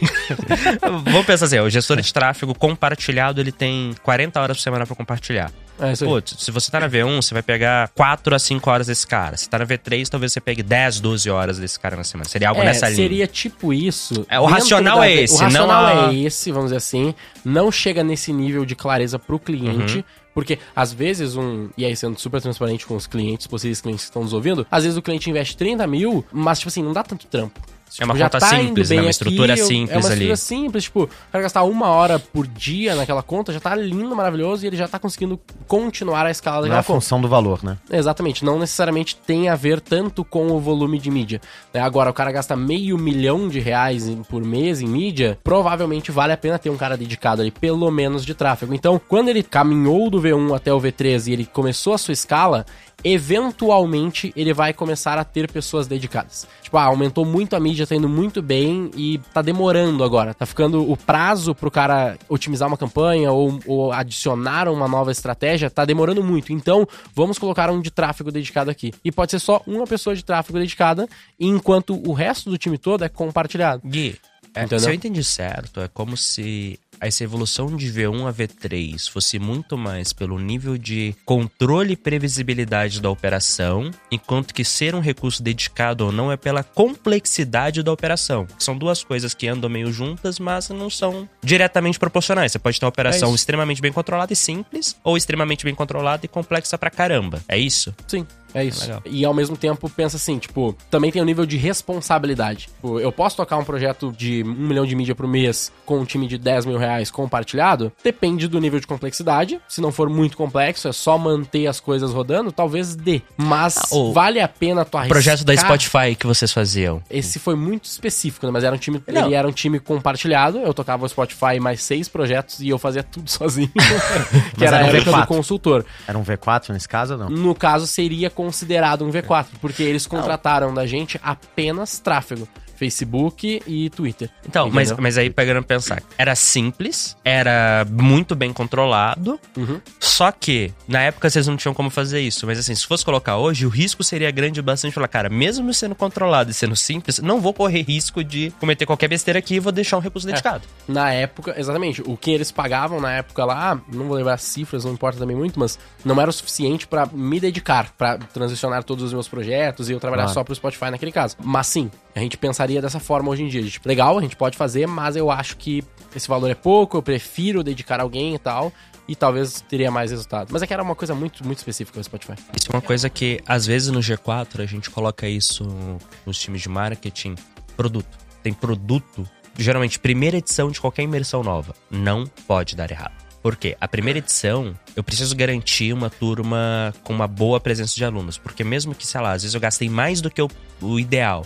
Speaker 3: vamos pensar assim, ó, o gestor de tráfego compartilhado, ele tem 40 horas por semana pra compartilhar.
Speaker 1: É isso aí.
Speaker 3: Putz, se você tá na V1, você vai pegar 4 a 5 horas desse cara. Se tá na V3, talvez você pegue 10, 12 horas desse cara na semana. Seria algo
Speaker 1: É,
Speaker 3: nessa linha.
Speaker 1: seria tipo isso.
Speaker 3: É, o racional
Speaker 1: da-
Speaker 3: é esse,
Speaker 1: O racional
Speaker 3: não a-
Speaker 1: é esse, vamos dizer assim. Não chega nesse nível de clareza pro cliente.
Speaker 3: Uhum.
Speaker 1: Porque, às vezes, um. E aí, sendo super transparente com os clientes, possíveis clientes que estão nos ouvindo, às vezes o cliente investe 30 mil, mas, tipo assim, não dá tanto trampo.
Speaker 3: É uma conta
Speaker 1: tá
Speaker 3: simples, né? Uma
Speaker 1: aqui,
Speaker 3: estrutura
Speaker 1: eu-
Speaker 3: simples
Speaker 1: é uma
Speaker 3: ali.
Speaker 1: estrutura simples, tipo, o cara gastar uma hora por dia naquela conta já tá lindo, maravilhoso, e ele já tá conseguindo continuar a escala
Speaker 2: é
Speaker 1: daquela
Speaker 2: a
Speaker 1: conta.
Speaker 2: função do valor, né?
Speaker 1: Exatamente, não necessariamente tem a ver tanto com o volume de mídia. né? Agora, o cara gasta meio milhão de reais por mês em mídia, provavelmente vale a pena ter um cara dedicado ali, pelo menos de tráfego. Então, quando ele caminhou do V1 até o V3 e ele começou a sua escala, eventualmente ele vai começar a ter pessoas dedicadas. Tipo, ah, aumentou muito a mídia, tá indo muito bem e tá demorando agora. Tá ficando o prazo pro cara otimizar uma campanha ou, ou adicionar uma nova estratégia, tá demorando muito. Então, vamos colocar um de tráfego dedicado aqui. E pode ser só uma pessoa de tráfego dedicada, enquanto o resto do time todo é compartilhado.
Speaker 3: Gui, é, se eu entendi certo, é como se essa evolução de V1 a V3 fosse muito mais pelo nível de controle e previsibilidade da operação, enquanto que ser um recurso dedicado ou não é pela complexidade da operação. São duas coisas que andam meio juntas, mas não são diretamente proporcionais. Você pode ter uma operação
Speaker 1: É
Speaker 3: extremamente bem controlada e simples, ou extremamente bem controlada e complexa pra caramba. É isso?
Speaker 1: Sim. É isso.
Speaker 3: Legal.
Speaker 1: E ao mesmo tempo pensa assim, tipo, também tem o nível de responsabilidade. Tipo, eu posso tocar um projeto de um milhão de mídia por mês com um time de 10 mil reais compartilhado? Depende do nível de complexidade. Se não for muito complexo, é só manter as coisas rodando, talvez dê. Mas
Speaker 3: Ah, o
Speaker 1: vale a pena tu arriscar.
Speaker 3: Projeto da Spotify que vocês faziam.
Speaker 1: Esse foi muito específico, né? Mas era um time.
Speaker 3: Não.
Speaker 1: Ele era um time compartilhado. Eu tocava o Spotify mais seis projetos e eu fazia tudo sozinho. que era
Speaker 2: era um
Speaker 1: época do
Speaker 2: V4.
Speaker 1: consultor.
Speaker 2: Era um V4 nesse caso ou não?
Speaker 1: No caso, seria considerado um V4, porque eles contrataram da gente apenas tráfego. Facebook e Twitter.
Speaker 3: Então, mas,
Speaker 1: Entendeu?
Speaker 3: mas aí pegando pensar, era simples, era muito bem controlado,
Speaker 1: Uhum.
Speaker 3: só que na época vocês não tinham como fazer isso. Mas assim, se fosse colocar hoje, o risco seria grande bastante falar, cara, mesmo sendo controlado e sendo simples, não vou correr risco de cometer qualquer besteira aqui e vou deixar um recurso dedicado.
Speaker 1: Na época, exatamente, o que eles pagavam na época lá, não vou lembrar as cifras, não importa também muito, mas não era o suficiente pra me dedicar, pra transicionar todos os meus projetos e eu trabalhar
Speaker 2: Claro.
Speaker 1: só pro Spotify naquele caso. Mas sim, a gente pensaria dessa forma hoje em dia. Tipo, legal, a gente pode fazer, mas eu acho que esse valor é pouco, eu prefiro dedicar alguém e tal. E talvez teria mais resultado. Mas é que era uma coisa muito, muito específica do Spotify.
Speaker 3: Isso é uma coisa que, às vezes, no G4 a gente coloca isso nos times de marketing. Produto. Tem produto. Geralmente, primeira edição de qualquer imersão nova. Não pode dar errado. Por quê? A primeira edição, eu preciso garantir uma turma com uma boa presença de alunos. Porque mesmo que, sei lá, às vezes eu gastei mais do que o, o ideal.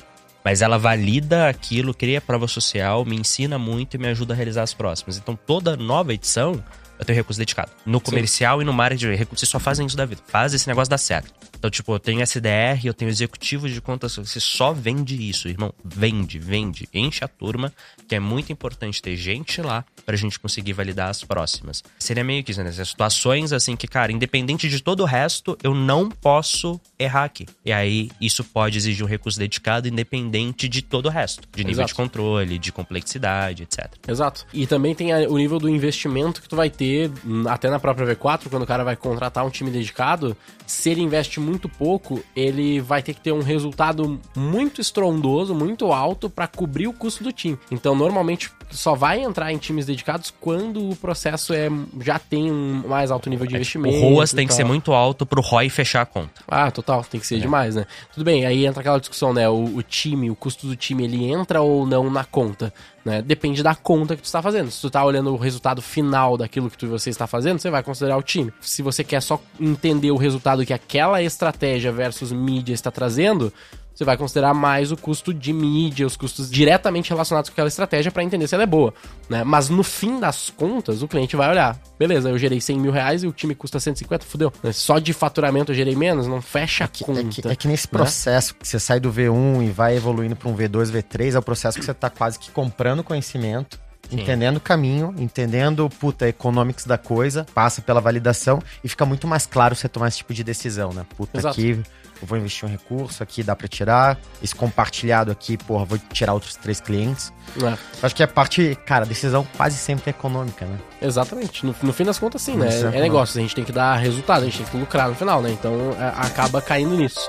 Speaker 3: Mas ela valida aquilo, cria prova social, me ensina muito e me ajuda a realizar as próximas. Então, toda nova edição, eu tenho recurso dedicado. No comercial e no marketing, recurso- vocês só fazem isso da vida. Faz esse negócio dar certo. Então, tipo, eu tenho SDR, eu tenho executivo de contas, você só vende isso, irmão. Vende, vende. Enche a turma, que é muito importante ter gente lá pra gente conseguir validar as próximas. Seria meio que isso, né? Situações assim que, cara, independente de todo o resto, eu não posso errar aqui. E aí, isso pode exigir um recurso dedicado, independente de todo o resto. De nível
Speaker 1: Exato.
Speaker 3: de controle, de complexidade, etc.
Speaker 1: Exato. E também tem o nível do investimento que tu vai ter, hum, até na própria V4, quando o cara vai contratar um time dedicado, se ele investe muito pouco, ele vai ter que ter um resultado muito estrondoso, muito alto pra cobrir o custo do time. Então, normalmente só vai entrar em times dedicados quando o processo é já tem um mais alto nível de investimento.
Speaker 3: O ROAS tem que ser muito alto pro ROI fechar a conta.
Speaker 1: Ah, total, tem que
Speaker 3: É.
Speaker 1: ser demais, né? Tudo bem, aí entra aquela discussão, né? O, o time, o custo do time, ele entra ou não na conta, né? Depende da conta que tu está fazendo. Se tu tá olhando o resultado final daquilo que tu, você está fazendo, você vai considerar o time. Se você quer só entender o resultado que aquela estratégia versus mídia está trazendo, você vai considerar mais o custo de mídia, os custos diretamente relacionados com aquela estratégia para entender se ela é boa, né? Mas no fim das contas, o cliente vai olhar, beleza, eu gerei 100 mil reais e o time custa 150, fudeu. Né? Só de faturamento eu gerei menos, não fecha a conta.
Speaker 2: É que, é que nesse processo que você sai do V1 e vai evoluindo para um V2, V3, é o processo que você tá quase que comprando conhecimento Sim. entendendo o caminho, entendendo, puta, economics da coisa, passa pela validação e fica muito mais claro você tomar esse tipo de decisão, né? Puta,
Speaker 1: Exato.
Speaker 2: aqui eu vou investir um recurso, aqui dá para tirar, esse compartilhado aqui, porra, vou tirar outros três clientes.
Speaker 1: É.
Speaker 2: Acho que a parte, cara, a decisão quase sempre é econômica, né?
Speaker 1: Exatamente. No, no fim das contas, sim, né?
Speaker 2: É
Speaker 1: É negócio, a gente tem que dar resultado, a gente tem que lucrar no final, né? Então é, acaba caindo nisso.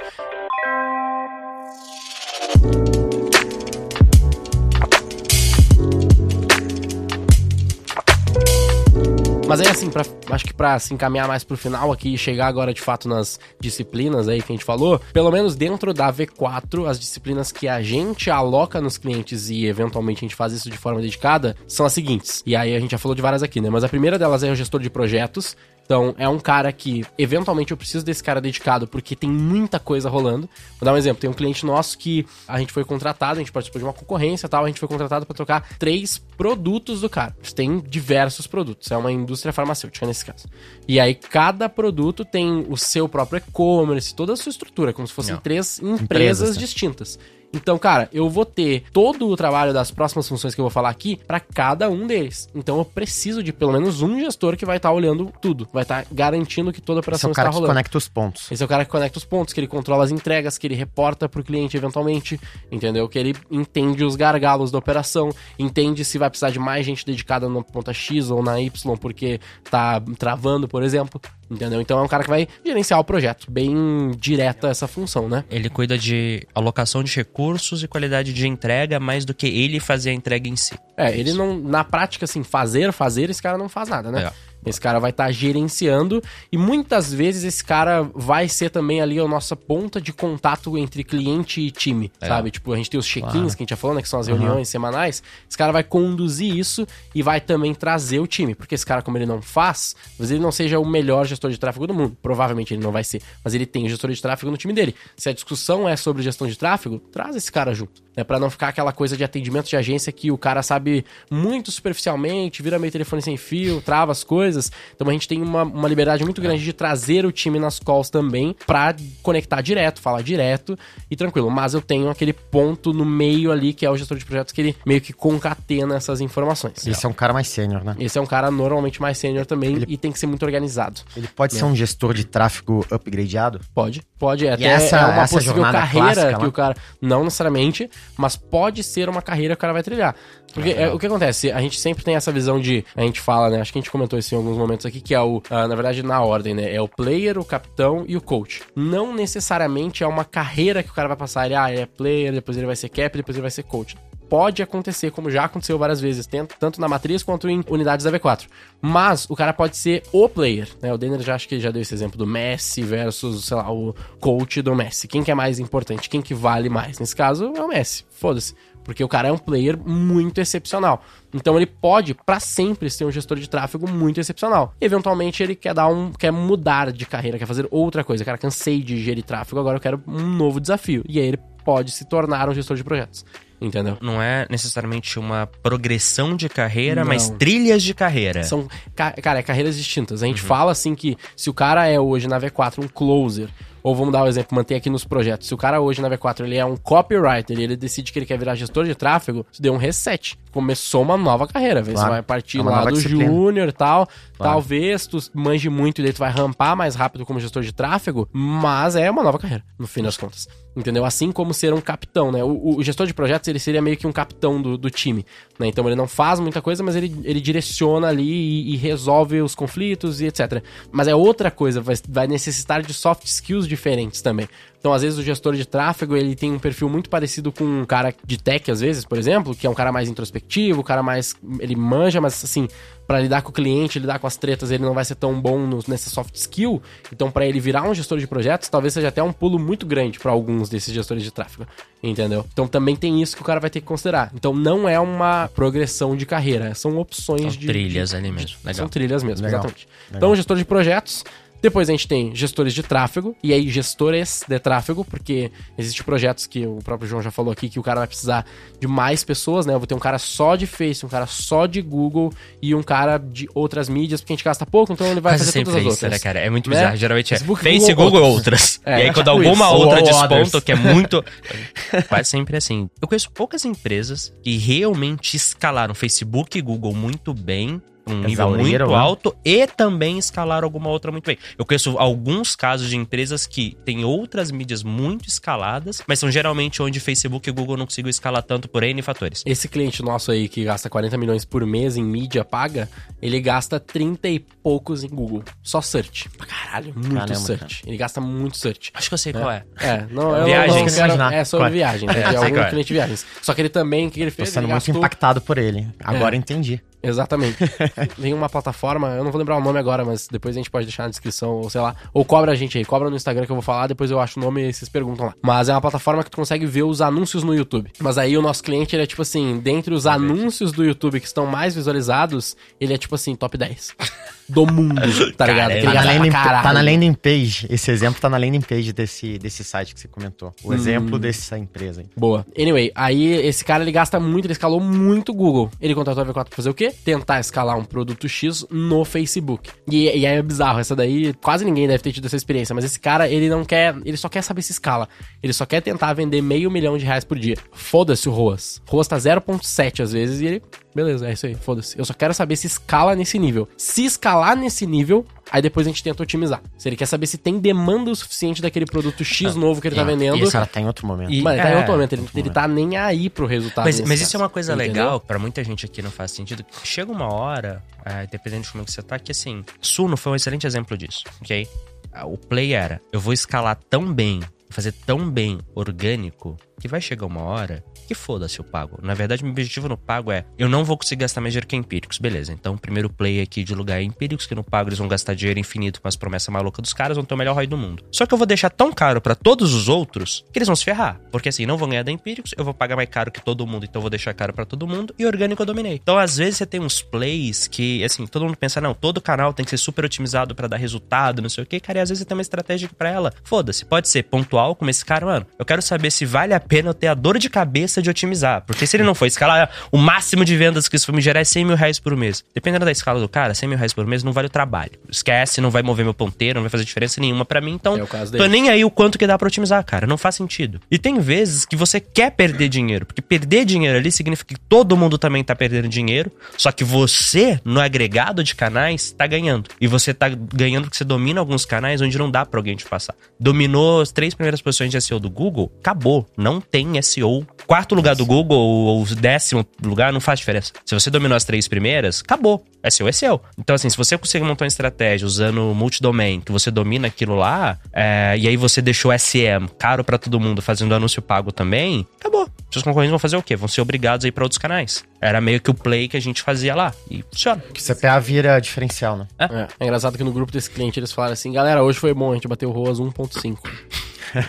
Speaker 1: Mas aí, assim, pra, acho que pra se encaminhar mais pro final aqui e chegar agora de fato nas disciplinas aí que a gente falou, pelo menos dentro da V4, as disciplinas que a gente aloca nos clientes e eventualmente a gente faz isso de forma dedicada são as seguintes. E aí a gente já falou de várias aqui, né? Mas a primeira delas é o gestor de projetos. Então, é um cara que, eventualmente, eu preciso desse cara dedicado porque tem muita coisa rolando. Vou dar um exemplo: tem um cliente nosso que a gente foi contratado, a gente participou de uma concorrência e tal, a gente foi contratado para trocar três produtos do cara. Tem diversos produtos, é uma indústria farmacêutica nesse caso. E aí, cada produto tem o seu próprio e-commerce, toda a sua estrutura, como se fossem
Speaker 3: Não.
Speaker 1: três empresas,
Speaker 2: Empresas, né?
Speaker 1: distintas. Então, cara, eu vou ter todo o trabalho das próximas funções que eu vou falar aqui para cada um deles. Então, eu preciso de pelo menos um gestor que vai estar olhando tudo, vai estar garantindo que toda a
Speaker 2: Esse é
Speaker 1: operação
Speaker 2: o cara
Speaker 1: está
Speaker 2: que
Speaker 1: rolando.
Speaker 2: conecta os pontos.
Speaker 1: Esse é o cara que conecta os pontos, que ele controla as entregas, que ele reporta pro cliente eventualmente, entendeu? Que ele entende os gargalos da operação, entende se vai precisar de mais gente dedicada na ponta X ou na Y, porque tá travando, por exemplo, entendeu? Então é um cara que vai gerenciar o projeto, bem direta essa função, né?
Speaker 3: Ele cuida de alocação de recursos e qualidade de entrega mais do que ele fazer a entrega em si.
Speaker 1: É, ele não, na prática, assim, fazer, fazer, esse cara não faz nada, né?
Speaker 3: É.
Speaker 1: Esse cara vai estar gerenciando e muitas vezes esse cara vai ser também ali a nossa ponta de contato entre cliente e time,
Speaker 3: É.
Speaker 1: sabe? Tipo, a gente tem os check-ins
Speaker 2: Claro.
Speaker 1: que a gente já falou, né? Que são as reuniões semanais. Esse cara vai conduzir isso e vai também trazer o time. Porque esse cara, como ele não faz, talvez ele não seja o melhor gestor de tráfego do mundo. Provavelmente ele não vai ser. Mas ele tem gestor de tráfego no time dele. Se a discussão é sobre gestão de tráfego, traz esse cara junto. Né? Pra não ficar aquela coisa de atendimento de agência que o cara sabe muito superficialmente, vira meio telefone sem fio, trava as coisas. Então a gente tem uma, uma liberdade muito grande de trazer o time nas calls também pra conectar direto, falar direto e tranquilo. Mas eu tenho aquele ponto no meio ali que é o gestor de projetos que ele meio que concatena essas informações.
Speaker 2: Esse é um cara mais sênior, né?
Speaker 1: Esse é um cara normalmente mais sênior também e tem que ser muito organizado.
Speaker 2: Ele pode ser um gestor de tráfego upgradeado?
Speaker 1: Pode, pode. É, até
Speaker 2: essa-
Speaker 1: é uma
Speaker 2: essa
Speaker 1: possível carreira
Speaker 2: clássica
Speaker 1: que
Speaker 2: lá?
Speaker 1: o cara. Não necessariamente, mas pode ser uma carreira que o cara vai trilhar. Porque é, o que acontece? A gente sempre tem essa visão de. A gente fala, né? Acho que a gente comentou isso em alguns momentos aqui, que é o. ah, na verdade, na ordem, né? É o player, o capitão e o coach. Não necessariamente é uma carreira que o cara vai passar. Ele, ah, ele é player, depois ele vai ser cap, depois ele vai ser coach pode acontecer, como já aconteceu várias vezes, tanto na matriz quanto em unidades da V4. Mas o cara pode ser o player, né? O Denner já acho que já deu esse exemplo do Messi versus, sei lá, o coach do Messi. Quem que é mais importante? Quem que vale mais? Nesse caso, é o Messi. Foda-se. Porque o cara é um player muito excepcional. Então ele pode, pra sempre, ser um gestor de tráfego muito excepcional. Eventualmente ele quer dar um. quer mudar de carreira, quer fazer outra coisa. Cara, cansei de gerir tráfego, agora eu quero um novo desafio. E aí ele pode se tornar um gestor de projetos. Entendeu?
Speaker 3: Não é necessariamente uma progressão de carreira,
Speaker 1: Não.
Speaker 3: mas trilhas de carreira.
Speaker 1: São, ca- cara, é carreiras distintas. A gente fala assim que se o cara é hoje na V4 um closer, ou vamos dar um exemplo, manter aqui nos projetos. Se o cara hoje na V4 ele é um copywriter e ele decide que ele quer virar gestor de tráfego, isso deu um reset. Começou uma nova carreira. Você
Speaker 2: Claro.
Speaker 1: vai partir
Speaker 2: É
Speaker 1: lá do júnior e tal. Talvez tu manje muito e daí tu vai rampar mais rápido como gestor de tráfego, mas é uma nova carreira, no fim das contas. Entendeu? Assim como ser um capitão, né? O, o gestor de projetos, ele seria meio que um capitão do, do time, né? Então ele não faz muita coisa, mas ele, ele direciona ali e, e resolve os conflitos e etc. Mas é outra coisa, vai, vai necessitar de soft skills diferentes também. Então, às vezes, o gestor de tráfego, ele tem um perfil muito parecido com um cara de tech, às vezes, por exemplo, que é um cara mais introspectivo, o cara mais... Ele manja, mas, assim, para lidar com o cliente, lidar com as tretas, ele não vai ser tão bom no, nessa soft skill. Então, para ele virar um gestor de projetos, talvez seja até um pulo muito grande para alguns desses gestores de tráfego, entendeu? Então, também tem isso que o cara vai ter que considerar. Então, não é uma progressão de carreira, são opções
Speaker 3: São
Speaker 1: de...
Speaker 3: trilhas
Speaker 1: de-
Speaker 3: ali mesmo. Legal.
Speaker 1: São trilhas mesmo,
Speaker 2: Legal.
Speaker 1: exatamente. Então, gestor de projetos, Depois a gente tem gestores de tráfego, e aí gestores de tráfego, porque existem projetos que o próprio João já falou aqui, que o cara vai precisar de mais pessoas, né? Eu vou ter um cara só de Face, um cara só de Google e um cara de outras mídias, porque a gente gasta pouco, então ele vai fazer
Speaker 3: sempre
Speaker 1: todas as
Speaker 3: é
Speaker 1: outras.
Speaker 3: isso, né, cara? É muito
Speaker 1: Né?
Speaker 3: bizarro. Geralmente é
Speaker 1: Facebook,
Speaker 3: Face,
Speaker 1: Google,
Speaker 3: Google,
Speaker 1: outras.
Speaker 3: outras.
Speaker 1: É,
Speaker 3: e aí
Speaker 1: é
Speaker 3: quando
Speaker 1: tipo
Speaker 3: alguma
Speaker 1: isso.
Speaker 3: outra
Speaker 2: Ou
Speaker 3: desponta, que é muito... Quase sempre assim. Eu conheço poucas empresas que realmente escalaram Facebook e Google muito bem um nível muito
Speaker 2: né?
Speaker 3: alto e também escalaram alguma outra muito bem. Eu conheço alguns casos de empresas que têm outras mídias muito escaladas, mas são geralmente onde Facebook e Google não conseguiu escalar tanto por N fatores.
Speaker 1: Esse cliente nosso aí que gasta 40 milhões por mês em mídia paga, ele gasta 30 e poucos em Google. Só search. Pra caralho, muito
Speaker 2: Caramba,
Speaker 1: search. Ele gasta muito search.
Speaker 3: Acho que eu sei qual é.
Speaker 1: É, não, eu
Speaker 3: Viagens.
Speaker 1: não quero,
Speaker 2: Imaginar.
Speaker 1: é sobre
Speaker 2: é?
Speaker 1: viagens,
Speaker 3: É,
Speaker 1: é, de
Speaker 3: sei
Speaker 1: algum
Speaker 3: é.
Speaker 1: cliente de viagens. Só que ele também, o que ele
Speaker 2: Tô
Speaker 1: fez?
Speaker 2: sendo
Speaker 1: Ele
Speaker 2: muito
Speaker 1: gastou-
Speaker 2: impactado por ele. Agora
Speaker 1: É.
Speaker 2: entendi.
Speaker 1: Exatamente. Tem uma plataforma, eu não vou lembrar o nome agora, mas depois a gente pode deixar na descrição, ou sei lá. Ou cobra a gente aí, cobra no Instagram que eu vou falar, depois eu acho o nome e vocês perguntam lá. Mas é uma plataforma que tu consegue ver os anúncios no YouTube. Mas aí o nosso cliente, ele é tipo assim, dentre os anúncios do YouTube que estão mais visualizados, ele é tipo assim, top 10. Do mundo, tá ligado? Que ele
Speaker 2: Tá na, landing, tá na landing page. Esse exemplo tá na landing page desse, desse site que você comentou.
Speaker 1: Hum.
Speaker 2: O exemplo dessa empresa aí.
Speaker 1: Boa. Anyway, aí esse cara ele gasta muito, ele escalou muito o Google. Ele contratou a V4 pra fazer o quê? Tentar escalar um produto X no Facebook. E, e aí é bizarro, essa daí quase ninguém deve ter tido essa experiência, mas esse cara, ele não quer, ele só quer saber se escala. Ele só quer tentar vender meio milhão de reais por dia. Foda-se o ROAS. ROAS tá 0.7 às vezes e ele, beleza, é isso aí, foda-se. Eu só quero saber se escala nesse nível. Se escalar nesse nível, Aí depois a gente tenta otimizar. Se ele quer saber se tem demanda o suficiente daquele produto X novo que ele tá vendendo.
Speaker 2: E esse cara tá em outro momento.
Speaker 3: E-
Speaker 1: Mano, ele tá em
Speaker 3: É,
Speaker 1: outro momento, ele, ele tá nem aí pro resultado.
Speaker 3: Mas, mas isso é uma coisa
Speaker 1: Entendeu?
Speaker 3: legal, pra muita gente aqui não faz sentido. Chega uma hora, é, dependendo de como que você tá, que assim, Suno foi um excelente exemplo disso, ok? Ah, O play era, eu vou escalar tão bem, fazer tão bem orgânico, que vai chegar uma hora que foda-se eu pago. Na verdade, meu objetivo no pago é, eu não vou conseguir gastar mais dinheiro que empíricos, beleza. Então, o primeiro play aqui de lugar é empíricos, que no pago eles vão gastar dinheiro infinito com as promessas malucas dos caras, vão ter o melhor ROI do mundo. Só que eu vou deixar tão caro pra todos os outros, que eles vão se ferrar. Porque assim, não vão ganhar da empíricos, eu vou pagar mais caro que todo mundo, então eu vou deixar caro pra todo mundo, e orgânico eu dominei. Então, às vezes, você tem uns plays que, assim, todo mundo pensa, não, todo canal tem que ser super otimizado pra dar resultado, não sei o que, cara, e às vezes você tem uma estratégia pra ela, foda-se, pode ser pontual, como esse cara, mano, eu quero saber se vale a pena eu ter a dor de cabeça de otimizar. Porque se ele não for escalar, o máximo de vendas que isso for me gerar é 100 mil reais por mês. Dependendo da escala do cara, 100 mil reais por mês não vale o trabalho. Esquece, não vai mover meu ponteiro, não vai fazer diferença nenhuma pra mim. Então,
Speaker 1: É
Speaker 3: tô nem aí o quanto que dá pra otimizar, cara. Não faz sentido. E tem vezes que você quer perder dinheiro. Porque perder dinheiro ali significa que todo mundo também tá perdendo dinheiro. Só que você, no agregado de canais, tá ganhando. E você tá ganhando porque você domina alguns canais onde não dá pra alguém te passar. Dominou as três primeiras posições de SEO do Google, acabou. Não tem SEO. Quarto lugar do Google ou o décimo lugar não faz diferença. Se você dominou as três primeiras, acabou. SEO é SEO. Então, assim, se você conseguir montar uma estratégia usando multidomain, que você domina aquilo lá, é, e aí você deixou SM caro pra todo mundo fazendo anúncio pago também, acabou. Seus concorrentes vão fazer o quê? Vão ser obrigados a ir pra outros canais. Era meio que o play que a gente fazia lá. E funciona.
Speaker 2: Que CPA vira diferencial, né?
Speaker 1: É, é engraçado que no grupo desse cliente eles falaram assim, galera, hoje foi bom, a gente bateu o ROAS 1.5.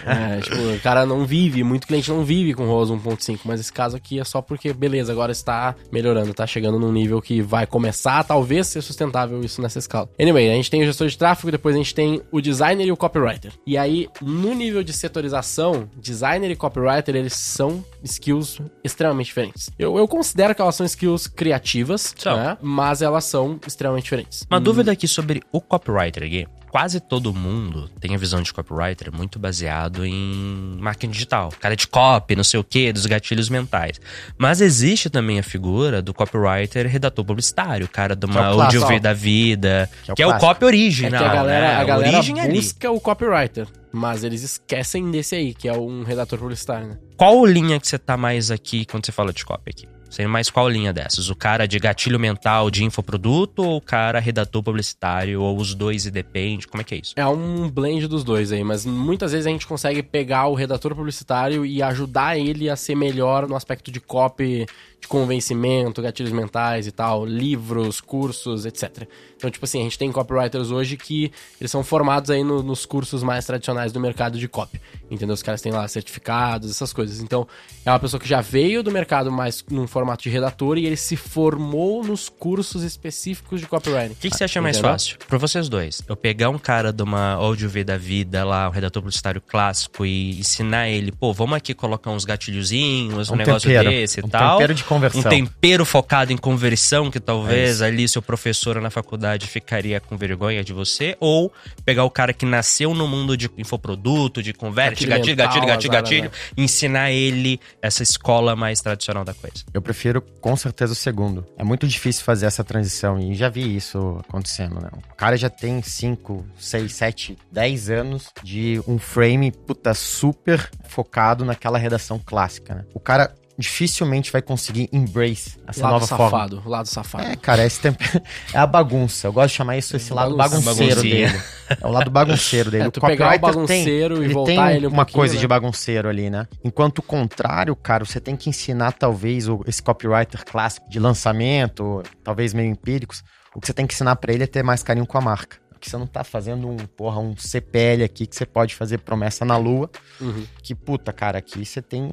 Speaker 1: é, tipo, o cara não vive, muito cliente não vive com ROAS 1.5, mas esse caso aqui é só porque, beleza, agora está melhorando, tá chegando num nível que vai começar, talvez, ser sustentável isso nessa escala. Anyway, a gente tem o gestor de tráfego, depois a gente tem o designer e o copywriter. E aí, no nível de setorização, designer e copywriter, eles são skills extremamente diferentes. Eu, eu considero que elas são skills criativas,
Speaker 3: São.
Speaker 1: né? mas elas são extremamente diferentes.
Speaker 3: Uma dúvida aqui sobre o copywriter aqui. Quase todo mundo tem a visão de copywriter muito baseado em marketing digital. Cara de copy, não sei o que, dos gatilhos mentais. Mas existe também a figura do copywriter redator publicitário, cara de
Speaker 2: Que é
Speaker 3: uma
Speaker 2: o
Speaker 3: audiovisual
Speaker 2: ó.
Speaker 3: da vida,
Speaker 2: Que é o
Speaker 3: que é o copy original,
Speaker 1: É que a galera,
Speaker 3: né?
Speaker 1: a galera
Speaker 3: origem ali.
Speaker 1: busca o copywriter, mas eles esquecem desse aí, que é um redator publicitário, né?
Speaker 3: Qual linha que você tá mais aqui quando você fala de copy aqui? Você mais qual linha dessas? O cara de gatilho mental de infoproduto ou o cara redator publicitário? Ou os dois e depende? Como é que é isso?
Speaker 1: É um blend dos dois aí, mas muitas vezes a gente consegue pegar o redator publicitário e ajudar ele a ser melhor no aspecto de copy, de convencimento, gatilhos mentais e tal, livros, cursos, etc. Então, tipo assim, a gente tem copywriters hoje que eles são formados aí no- nos cursos mais tradicionais do mercado de copy. Entendeu? Os caras têm lá certificados, essas coisas. Então, é uma pessoa que já veio do mercado mais num formato de redator e ele se formou nos cursos específicos de copywriting.
Speaker 3: O que, que você acha mais
Speaker 1: Entendeu?
Speaker 3: fácil? Pra vocês dois. Eu pegar um cara de uma áudio V da vida lá, um redator publicitário clássico e ensinar ele, pô, vamos aqui colocar uns gatilhozinhos, um,
Speaker 2: Um
Speaker 3: negócio
Speaker 2: tempero.
Speaker 3: desse e
Speaker 2: Um
Speaker 3: tal.
Speaker 2: tempero de conversão.
Speaker 3: Um tempero focado em conversão, que
Speaker 2: É
Speaker 3: talvez
Speaker 2: isso.
Speaker 3: ali seu professor na faculdade ficaria com vergonha de você. Ou pegar o cara que nasceu no mundo de infoproduto, de converte,
Speaker 1: Gatilho
Speaker 3: gatilho, gatilho, gatilho, ensinar ele essa escola mais tradicional da coisa.
Speaker 2: Eu prefiro com certeza o segundo. É muito difícil fazer essa transição e já vi isso acontecendo, né? O cara já tem 5, 6, 7, 10 anos de um frame, puta, super focado naquela redação clássica, né? O cara dificilmente vai conseguir embrace essa
Speaker 1: lado
Speaker 2: nova forma.
Speaker 1: safado, lado safado.
Speaker 2: É, cara, esse tempo é a bagunça. Eu gosto de chamar isso esse lado
Speaker 1: Bagunça.
Speaker 2: bagunceiro
Speaker 3: Baguncinha.
Speaker 2: dele. É o lado bagunceiro dele.
Speaker 1: É,
Speaker 2: o
Speaker 1: tu pegar o
Speaker 2: copywriter
Speaker 1: bagunceiro e
Speaker 2: ele
Speaker 1: voltar
Speaker 2: tem
Speaker 1: ele um
Speaker 2: uma coisa
Speaker 1: né?
Speaker 2: de bagunceiro ali, né? Enquanto o contrário, cara, você tem que ensinar talvez o- esse copywriter clássico de lançamento, talvez meio empíricos. O que você tem que ensinar pra ele é ter mais carinho com a marca. Porque você não tá fazendo um, porra, um CPL aqui que você pode fazer promessa na lua.
Speaker 1: Uhum.
Speaker 2: Que, puta, cara, aqui você tem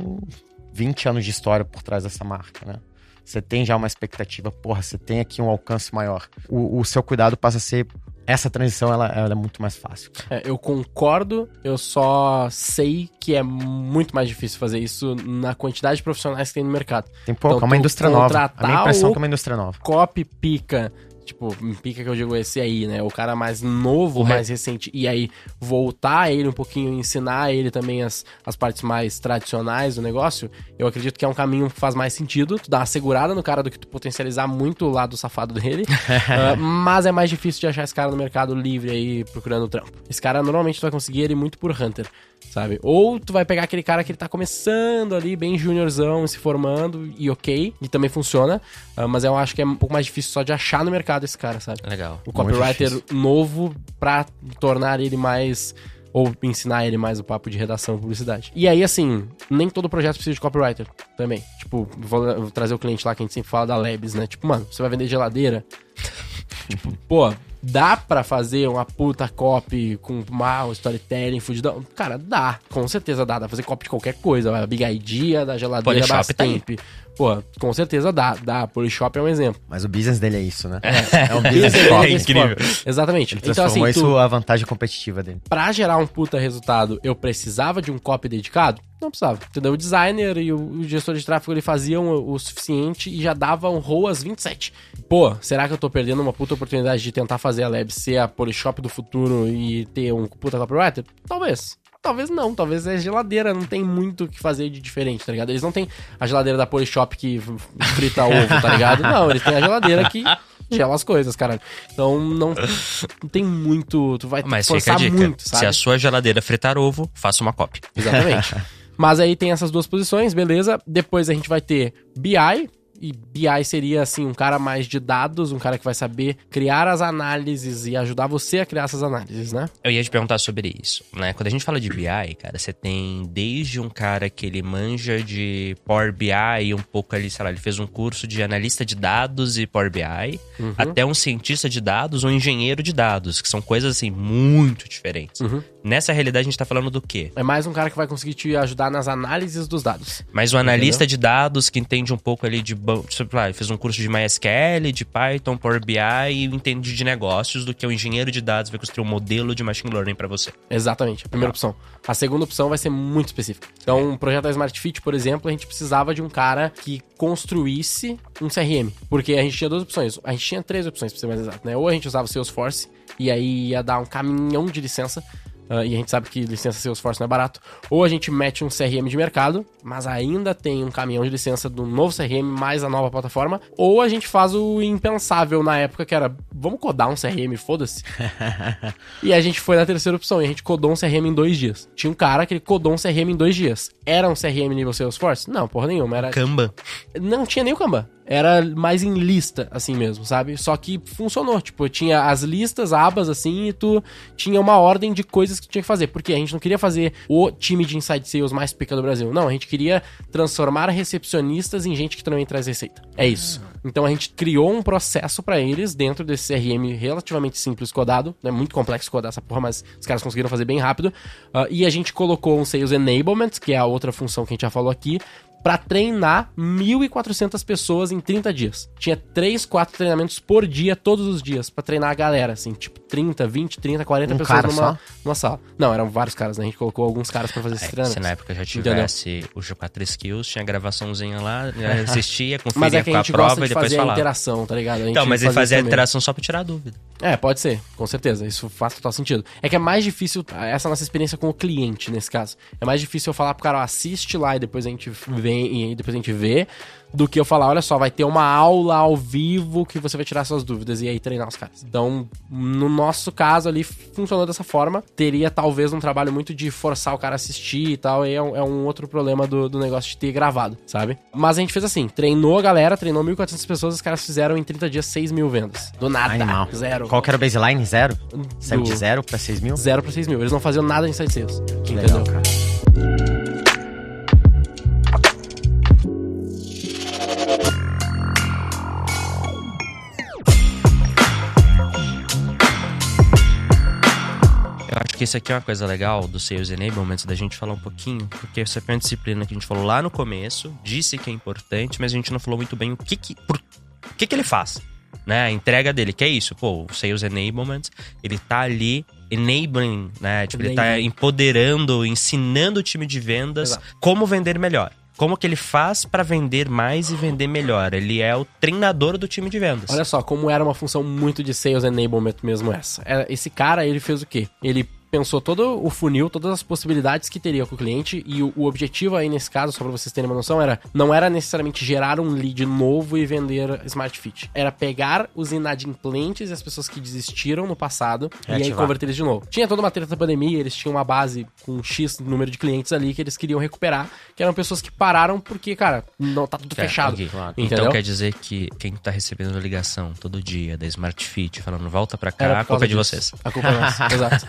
Speaker 2: 20 anos de história por trás dessa marca, né? Você tem já uma expectativa, porra, você tem aqui um alcance maior. O, o seu cuidado passa a ser. Essa transição, ela, ela é muito mais fácil.
Speaker 1: É, eu concordo, eu só sei que é muito mais difícil fazer isso na quantidade de profissionais que tem no mercado.
Speaker 2: Tem pouco,
Speaker 1: Então,
Speaker 2: é uma indústria nova. A minha impressão é que é uma indústria nova.
Speaker 1: Copy, pica, tipo, pica que eu digo esse aí, né? O cara mais novo,
Speaker 3: O
Speaker 1: mais recente. E aí, voltar ele um pouquinho, ensinar ele também as, as partes mais tradicionais do negócio, eu acredito que é um caminho que faz mais sentido. Tu dá uma segurada no cara do que tu potencializar muito o lado safado dele. Ah, mas é mais difícil de achar esse cara no mercado livre aí, procurando trampo. Esse cara, normalmente, tu vai conseguir ele muito por Hunter, sabe? Ou tu vai pegar aquele cara que ele tá começando ali, bem juniorzão, se formando, e ok, e também funciona. Ah, mas eu acho que é um pouco mais difícil só de achar no mercado esse cara, sabe?
Speaker 3: Legal.
Speaker 1: O copywriter novo pra tornar ele mais. Ou ensinar ele mais o papo de redação e publicidade. E aí, assim, nem todo projeto precisa de copywriter também. Tipo, vou, vou trazer o cliente lá que a gente sempre fala da Labs, né? Tipo, mano, você vai vender geladeira. tipo, pô, dá pra fazer uma puta copy com mal, storytelling, fudidão? Cara, dá. Com certeza dá. Dá pra fazer copy de qualquer coisa. A Big Idea da geladeira
Speaker 3: Polishop tá aí.
Speaker 1: Bastemp. Pô, com certeza dá. Dá. Polishop é um exemplo.
Speaker 2: Mas o business dele é isso, né?
Speaker 1: É,
Speaker 2: um business copy.
Speaker 3: incrível.
Speaker 1: Exatamente.
Speaker 2: Ele
Speaker 1: Então, assim, tu,
Speaker 2: isso a vantagem competitiva dele.
Speaker 1: pra gerar um puta resultado, eu precisava de um copy dedicado? Não precisava. Entendeu? O designer e o, gestor de tráfego ele faziam o, suficiente e já dava um ROAS 27. Pô, será que eu tô perdendo uma puta oportunidade de tentar fazer a Lab ser a Polishop do futuro e ter um puta copywriter? Talvez. Talvez não, talvez é geladeira, não tem muito o que fazer de diferente, tá ligado? Eles não têm a geladeira da Polishop que frita ovo, tá ligado? Não, eles têm a geladeira que gela as coisas, caralho. Então não, não tem muito. Tu vai ter
Speaker 3: Mas
Speaker 1: que
Speaker 3: fica a
Speaker 1: forçar
Speaker 3: dica.
Speaker 1: muito, sabe?
Speaker 3: Se a sua geladeira fritar ovo, faça uma cópia.
Speaker 1: Exatamente. Mas aí tem essas duas posições, beleza. Depois a gente vai ter BI. E BI seria, assim, um cara mais de dados, um cara que vai saber criar as análises e ajudar você a criar essas análises, né?
Speaker 3: Eu ia te perguntar sobre isso, né? Quando a gente fala de BI, cara, você tem desde um cara que ele manja de Power BI, um pouco ali, sei lá, ele fez um curso de analista de dados e Power BI,
Speaker 1: Uhum.
Speaker 3: até um cientista de dados ou engenheiro de dados, que são coisas, assim, muito diferentes.
Speaker 1: Uhum.
Speaker 3: Nessa realidade, a gente tá falando do quê?
Speaker 1: É mais um cara que vai conseguir te ajudar nas análises dos dados.
Speaker 3: Mas o analista de dados que entende um pouco ali de, fez um curso de MySQL, de Python, Power BI e entende de negócios do que o engenheiro de dados vai construir um modelo de machine learning pra você.
Speaker 1: Exatamente, a primeira opção. A segunda opção vai ser muito específica. Então, um projeto da Smart Fit, por exemplo, a gente precisava de um cara que construísse um CRM. Porque a gente tinha duas opções. A gente tinha três opções, pra ser mais exato, né? Ou a gente usava o Salesforce, e aí ia dar um caminhão de licença. Ah, e a gente sabe que licença Salesforce não é barato. Ou a gente mete um CRM de mercado, mas ainda tem um caminhão de licença do novo CRM mais a nova plataforma. Ou a gente faz o impensável na época, que era, vamos codar um CRM, foda-se. E a gente foi na terceira opção e a gente codou um CRM em dois dias. Tinha um cara que ele codou um CRM em dois dias. Era um CRM nível Salesforce? Não, porra nenhuma. Era...
Speaker 3: Kanban.
Speaker 1: Não tinha nem o Kanban. Era mais em lista, assim mesmo, sabe? Só que funcionou. Tipo, tinha as listas, abas, assim, e tu tinha uma ordem de coisas que tu tinha que fazer. Porque a gente não queria fazer o time de inside sales mais pica do Brasil. Não, a gente queria transformar recepcionistas em gente que também traz receita. É isso. Então a gente criou um processo pra eles dentro desse CRM relativamente simples codado, né? Muito complexo codar essa porra, mas os caras conseguiram fazer bem rápido. Ah, e a gente colocou um Sales Enablement, que é a outra função que a gente já falou aqui, pra treinar 1.400 pessoas em 30 dias. Tinha 3, 4 treinamentos por dia, todos os dias, pra treinar a galera, assim, tipo 30, 20, 30, 40
Speaker 2: Um
Speaker 1: pessoas numa,
Speaker 2: só?
Speaker 1: numa sala. Não, eram vários caras, né? A gente colocou alguns caras pra fazer esses
Speaker 3: É, se
Speaker 1: treinamentos.
Speaker 3: na época já
Speaker 1: Entendeu?
Speaker 3: tivesse o G4 Skills, tinha gravaçãozinha lá, já assistia,
Speaker 1: Mas
Speaker 3: conferia
Speaker 1: é que
Speaker 3: com
Speaker 1: a
Speaker 3: a
Speaker 1: gente gosta
Speaker 3: prova e
Speaker 1: de
Speaker 3: depois
Speaker 1: fazer a
Speaker 3: falava.
Speaker 1: interação, tá ligado? A
Speaker 3: Então, mas ele
Speaker 1: fazia
Speaker 3: a interação só pra tirar a dúvida.
Speaker 1: É, pode ser, com certeza. Isso faz total sentido. É que é mais difícil, essa a nossa experiência com o cliente nesse caso. É mais difícil eu falar pro cara, ó, assiste lá e depois a gente vem e depois a gente vê, do que eu falar, olha só, vai ter uma aula ao vivo que você vai tirar suas dúvidas e aí treinar os caras. Então, no nosso caso ali, funcionou dessa forma. Teria talvez um trabalho muito de forçar o cara a assistir e tal, e é um, é um outro problema do, do negócio de ter gravado, sabe? Mas a gente fez assim, treinou a galera, treinou 1.400 pessoas, os caras fizeram em 30 dias 6 mil vendas. Do nada.
Speaker 2: Animal.
Speaker 1: Zero.
Speaker 2: Qual que era o baseline? Zero? Saiu de
Speaker 1: Do-
Speaker 2: zero pra 6 mil?
Speaker 1: Zero pra 6 mil. Eles não faziam nada em site sales.
Speaker 2: Que
Speaker 1: entendeu?
Speaker 2: legal, cara.
Speaker 3: Acho que isso aqui é uma coisa legal do Sales Enablement, da gente falar um pouquinho, porque essa foi uma disciplina que a gente falou lá no começo, disse que é importante, mas a gente não falou muito bem o que que, por- o que, que ele faz, né? A entrega dele, que é isso, pô, o Sales Enablement, ele tá ali enabling, né? Tipo, ele tá empoderando, ensinando o time de vendas
Speaker 1: Exato.
Speaker 3: como vender melhor. Como que ele faz pra vender mais e vender melhor? Ele é o treinador do time de vendas.
Speaker 1: Olha só, como era uma função muito de sales enablement mesmo essa. É, Esse cara, ele fez o quê? Ele pensou todo o funil, todas as possibilidades que teria com o cliente e o, o objetivo aí nesse caso, só pra vocês terem uma noção, era não era necessariamente gerar um lead novo e vender Smart Fit. Era pegar os inadimplentes e as pessoas que desistiram no passado e aí
Speaker 2: Reativar.
Speaker 1: converter eles de novo. Tinha toda uma treta da pandemia, eles tinham uma base com um X número de clientes ali que eles queriam recuperar, que eram pessoas que pararam porque, cara, não tá tudo
Speaker 3: É,
Speaker 1: fechado.
Speaker 3: ok.
Speaker 1: Entendeu?
Speaker 3: Então quer dizer que quem tá recebendo ligação todo dia da Smart Fit falando volta pra cá, a culpa é de vocês.
Speaker 1: A culpa é nossa, exato.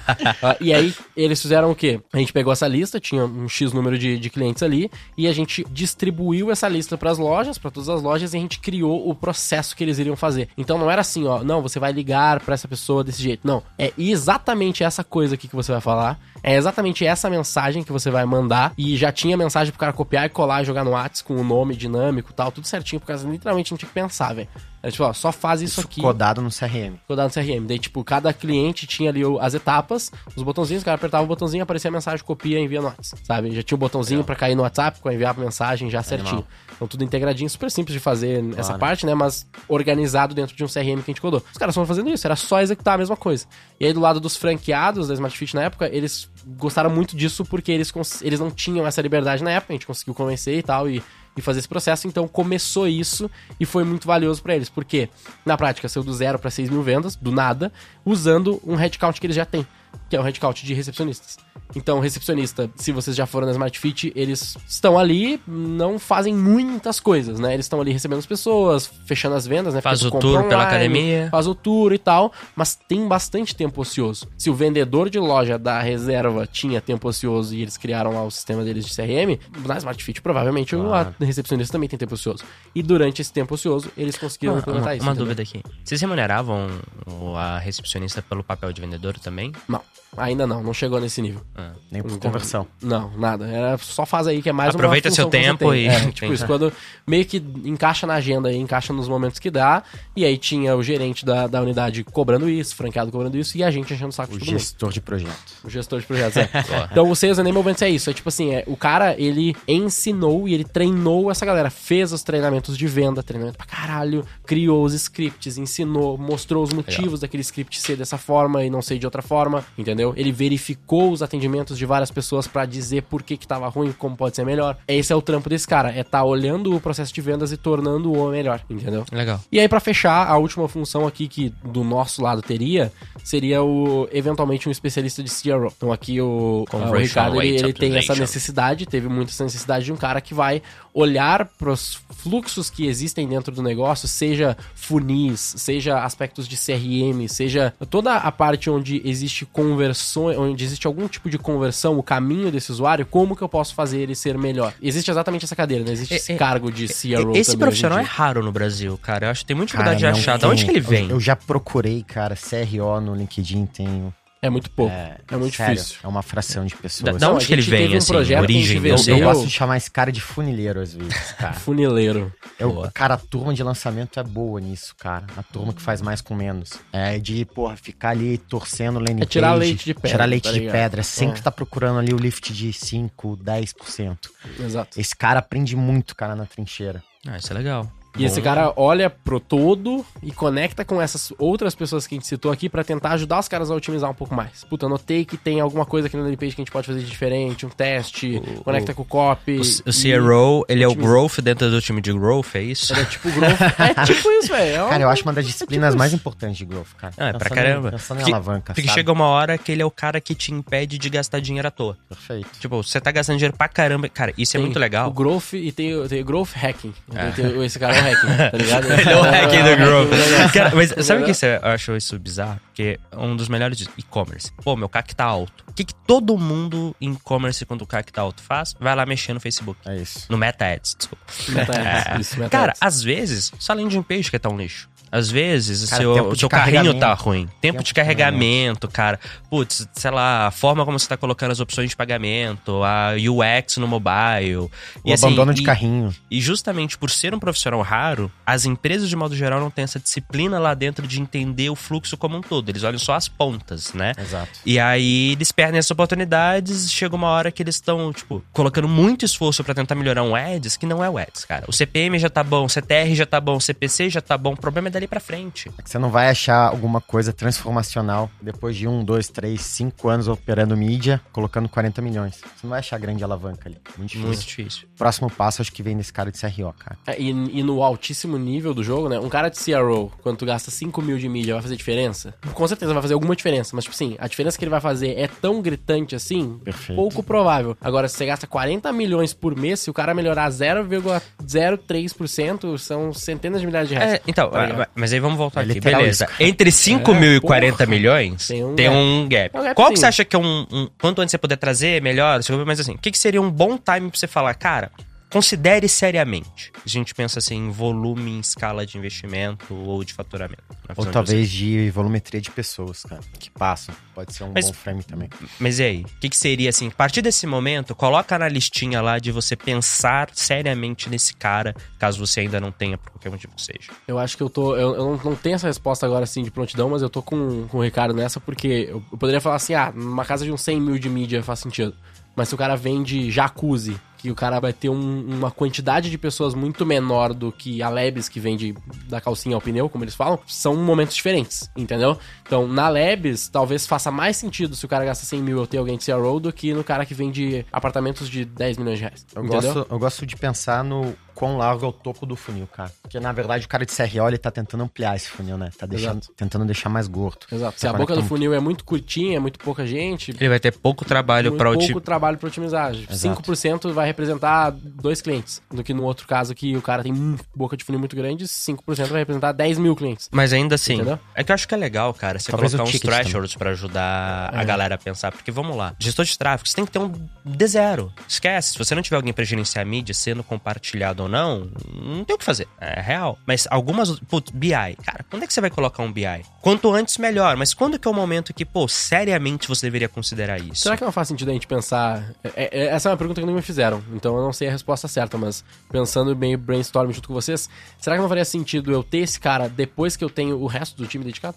Speaker 1: Ah, e aí, eles fizeram o quê? A gente pegou essa lista, tinha um X número de, de clientes ali, e a gente distribuiu essa lista para as lojas, para todas as lojas, e a gente criou o processo que eles iriam fazer. Então não era assim, ó, não, você vai ligar para essa pessoa desse jeito. Não, é exatamente essa coisa aqui que você vai falar, é exatamente essa mensagem que você vai mandar, e já tinha mensagem pro cara copiar e colar e jogar no WhatsApp com o nome dinâmico e tal, tudo certinho, porque literalmente não tinha que pensar, velho. É tipo, ó, só faz isso,
Speaker 2: Isso
Speaker 1: aqui
Speaker 2: codado no CRM.
Speaker 1: rodado no CRM. Daí, tipo, cada cliente tinha ali as etapas, os botãozinhos, o cara apertava o botãozinho, aparecia a mensagem, copia e envia no WhatsApp, sabe? Já tinha o botãozinho pra cair no WhatsApp, com enviar a mensagem já certinho. Então, tudo integradinho, super simples de fazer essa parte, né? Mas organizado dentro de um CRM que a gente codou. Os caras foram fazendo isso, era só executar a mesma coisa. E aí, do lado dos franqueados da Smart Fit na época, eles gostaram muito disso porque eles, eles não tinham essa liberdade na época, a gente conseguiu convencer e tal, e e fazer esse processo. Então começou isso e foi muito valioso pra eles, porque na prática saiu do zero pra 6 mil vendas, do nada, usando um headcount que eles já têm, que é o headcount de recepcionistas. Então, recepcionista, se vocês já foram na Smart Fit, eles estão ali, não fazem muitas coisas, né? Eles estão ali recebendo as pessoas, fechando as vendas, né?
Speaker 3: Faz o tour pela academia.
Speaker 1: Faz o tour e tal, mas tem bastante tempo ocioso. Se o vendedor de loja da reserva tinha tempo ocioso e eles criaram lá o sistema deles de CRM, na Smart Fit provavelmente o a recepcionista também tem tempo ocioso. E durante esse tempo ocioso, eles conseguiram
Speaker 3: Uma,
Speaker 1: implementar
Speaker 3: uma-
Speaker 1: isso.
Speaker 3: uma
Speaker 1: entendeu?
Speaker 3: dúvida aqui. Vocês remuneravam o- a recepcionista pelo papel de vendedor também?
Speaker 1: Não, ainda não, não chegou nesse nível.
Speaker 3: Ah.
Speaker 2: Nem por
Speaker 1: Então,
Speaker 2: conversão.
Speaker 1: Não, nada. Era só faz aí que é mais
Speaker 3: Aproveita
Speaker 1: uma
Speaker 3: seu tempo
Speaker 1: tem.
Speaker 3: e-
Speaker 1: É, tipo isso, quando meio que encaixa na agenda e encaixa nos momentos que dá. E aí tinha o gerente da, da unidade cobrando isso, franqueado cobrando isso, e a gente enchendo o saco
Speaker 2: O
Speaker 1: de
Speaker 2: gestor de projeto.
Speaker 1: O gestor de projetos, é. então o Sales Enablement é isso. É tipo assim, é, o cara, ele ensinou e ele treinou essa galera. Fez os treinamentos de venda, treinamento pra caralho, criou os scripts, ensinou, mostrou os motivos daquele script ser dessa forma e não ser de outra forma, entendeu? Ele verificou os atendimentos de várias pessoas pra dizer por que que tava ruim, como pode ser melhor. Esse é o trampo desse cara, é tá olhando o processo de vendas e tornando-o melhor, entendeu?
Speaker 3: Legal.
Speaker 1: E aí, pra fechar, a última função aqui que do nosso lado teria seria o eventualmente um especialista de CRO. Então aqui o, o Ricardo ele, ele tem essa necessidade, teve muito essa necessidade de um cara que vai olhar pros fluxos que existem dentro do negócio, seja funis, seja aspectos de CRM, seja toda a parte onde existe conversões, onde existe algum tipo de conversão, o caminho desse usuário, como que eu posso fazer ele ser melhor? Existe exatamente essa cadeira, não existe
Speaker 3: É,
Speaker 1: esse
Speaker 3: é,
Speaker 1: cargo de CRO
Speaker 3: Esse profissional é raro no Brasil, cara. Eu acho que tem muita
Speaker 2: Cara,
Speaker 3: dificuldade de achar. Da onde que ele vem?
Speaker 2: Eu, eu já procurei, cara, CRO no LinkedIn tem.
Speaker 1: É muito pouco, é, muito
Speaker 2: sério,
Speaker 1: difícil.
Speaker 2: É uma fração de pessoas.
Speaker 3: Da, da
Speaker 1: Não,
Speaker 3: onde
Speaker 1: a
Speaker 3: que ele
Speaker 1: gente
Speaker 3: vem,
Speaker 1: teve um
Speaker 3: assim?
Speaker 1: projeto que a gente
Speaker 3: origem
Speaker 2: Eu, eu gosto de chamar esse cara de funileiro às vezes, cara.
Speaker 1: Funileiro.
Speaker 2: Eu, cara, a turma de lançamento é boa nisso, cara. A turma que faz mais com menos. É de, porra, ficar ali torcendo landing
Speaker 1: É tirar
Speaker 2: page,
Speaker 1: leite de pedra,
Speaker 2: Tirar leite
Speaker 1: tá
Speaker 2: de pedra. Sempre
Speaker 1: É.
Speaker 2: tá procurando ali o lift de 5, 10%.
Speaker 1: Exato.
Speaker 2: Esse cara aprende muito, cara, na trincheira.
Speaker 3: Ah, isso é legal.
Speaker 1: E esse cara olha pro todo e conecta com essas outras pessoas que a gente citou aqui pra tentar ajudar os caras a otimizar um pouco mais. Puta, notei que tem alguma coisa aqui no landing page que a gente pode fazer de diferente, um teste, conecta com o copy.
Speaker 3: O, o CRO, ele é o growth dentro do time de growth, é isso?
Speaker 1: Ele é tipo growth. é tipo isso, velho. É
Speaker 2: Cara, eu acho uma das disciplinas
Speaker 1: tipo
Speaker 2: mais importantes de growth, cara.
Speaker 3: Ah, é pra caramba.
Speaker 2: Em, pensando em
Speaker 3: Porque-
Speaker 2: alavanca,
Speaker 3: Porque
Speaker 2: sabe?
Speaker 3: chega uma hora que ele é o cara que te impede de gastar dinheiro à toa.
Speaker 2: Perfeito.
Speaker 3: Tipo, você tá gastando dinheiro pra caramba. Cara, isso é
Speaker 1: Tem
Speaker 3: muito legal.
Speaker 1: O growth e tem, o- tem o growth hacking. Tem- esse cara é o hacking, tá ligado?
Speaker 3: Ele é o hacking do growth. Cara, mas sabe o que você achou isso bizarro? Porque é um dos melhores de e-commerce. Pô, meu CAC tá alto. O que, que todo mundo em e-commerce, quando o CAC tá alto, faz? Vai lá mexer no Facebook.
Speaker 2: É isso.
Speaker 3: No Meta Ads, desculpa.
Speaker 1: Meta ads, isso, meta
Speaker 3: Cara,
Speaker 1: ads.
Speaker 3: às vezes, só landing page que tá um lixo. Às vezes,
Speaker 2: Cara,
Speaker 3: seu,
Speaker 2: tempo
Speaker 3: o seu carrinho tá ruim. Tempo,
Speaker 2: Tempo
Speaker 3: de
Speaker 2: de
Speaker 3: carregamento, cara. Putz, sei lá, a forma como você tá colocando as opções de pagamento, a UX no mobile.
Speaker 2: O abandono de
Speaker 3: e-
Speaker 2: carrinho.
Speaker 3: E justamente por ser um profissional raro, as empresas, de modo geral, não têm essa disciplina lá dentro de entender o fluxo como um todo. Eles olham só as pontas, né?
Speaker 2: Exato.
Speaker 3: E aí eles perdem essas oportunidades, chega uma hora que eles estão, tipo, colocando muito esforço pra tentar melhorar um ads que não é o ads, cara. O CPM já tá bom, o CTR já tá bom, o CPC já tá bom, o problema é dali pra frente.
Speaker 2: É que você não vai achar alguma coisa transformacional depois de um, dois, três, cinco anos operando mídia, colocando 40 milhões. Você não vai achar grande alavanca ali. Muito difícil.
Speaker 3: Muito difícil.
Speaker 2: Próximo passo, acho que vem desse cara de CRO, cara.
Speaker 1: É, E, e no altíssimo nível do jogo, né? Um cara de CRO, quando tu gasta 5 mil de mídia, vai fazer diferença? Com certeza vai fazer alguma diferença, mas, tipo assim, a diferença que ele vai fazer é tão gritante assim,
Speaker 2: Perfeito.
Speaker 1: pouco provável. Agora, se você gasta 40 milhões por mês, se o cara melhorar 0,03%, são centenas de milhares de reais.
Speaker 3: É, então,
Speaker 1: Tá
Speaker 3: mas aí vamos voltar
Speaker 2: É
Speaker 3: aqui. Beleza.
Speaker 2: isso.
Speaker 3: Entre 5
Speaker 1: É,
Speaker 3: mil e
Speaker 1: porra.
Speaker 3: 40 milhões, tem
Speaker 1: Tem
Speaker 3: um,
Speaker 1: um
Speaker 3: gap.
Speaker 1: É um gapzinho.
Speaker 3: Qual que você acha que é um, um- Quanto antes você puder trazer, melhor? Mas assim, o que, que seria um bom time pra você falar, cara, considere seriamente. A gente pensa assim em volume, em escala de investimento ou de faturamento.
Speaker 2: Ou
Speaker 3: visão de
Speaker 2: talvez de volumetria de pessoas, cara, que passam. Pode ser um
Speaker 3: Mas-
Speaker 2: bom frame também.
Speaker 3: Mas e aí? O que, que seria assim? A partir desse momento, coloca na listinha lá de você pensar seriamente nesse cara, caso você ainda não tenha, por qualquer motivo que seja.
Speaker 1: Eu acho que eu tô. Eu, eu não, não tenho essa resposta agora assim de prontidão, mas eu tô com, com o Ricardo nessa, porque eu, eu poderia falar assim: ah, numa casa de uns 100 mil de mídia faz sentido. Mas se o cara vende jacuzzi, que o cara vai ter um- uma quantidade de pessoas muito menor do que a Lebes, que vende da calcinha ao pneu, como eles falam, são momentos diferentes, entendeu? Então, na Lebes, talvez faça mais sentido se o cara gasta 100 mil eu ter alguém de CRO do que no cara que vende apartamentos de 10 milhões de reais.
Speaker 2: Eu
Speaker 1: entendeu?
Speaker 2: gosto, eu gosto de pensar no quão largo é o topo do funil, cara. Porque, na verdade, o cara de CRO, ele tá tentando ampliar esse funil, né? Tá deixando, tentando deixar mais gordo.
Speaker 1: Exato. Se
Speaker 2: Tá
Speaker 1: a boca do
Speaker 2: conectando-
Speaker 1: funil é muito curtinha, é muito pouca gente,
Speaker 3: Ele vai ter pouco trabalho para
Speaker 1: pouco
Speaker 3: otimizar.
Speaker 1: trabalho para otimizar.
Speaker 2: Exato.
Speaker 1: 5% vai representar dois clientes. Do que no outro caso que o cara tem hum, boca de funil muito grande, 5% vai representar 10 mil clientes.
Speaker 3: Mas ainda assim,
Speaker 1: Entendeu?
Speaker 3: é que eu acho que é legal, cara, você
Speaker 2: Talvez
Speaker 3: colocar uns thresholds pra ajudar a
Speaker 1: É.
Speaker 3: galera a pensar. Porque vamos lá, gestor de tráfego, você tem que ter um D0. Esquece, se você não tiver alguém pra gerenciar a mídia, sendo compartilhado ou não, não tem o que fazer. É real. Mas algumas. Putz, BI. Cara, quando é que você vai colocar um BI? Quanto antes, melhor. Mas quando que é o momento que, pô, seriamente você deveria considerar isso?
Speaker 1: Será que não faz sentido a gente pensar. é- é- essa é uma pergunta que não me fizeram, então eu não sei a resposta certa, mas pensando meio brainstorming junto com vocês, será que não faria sentido eu ter esse cara depois que eu tenho o resto do time dedicado?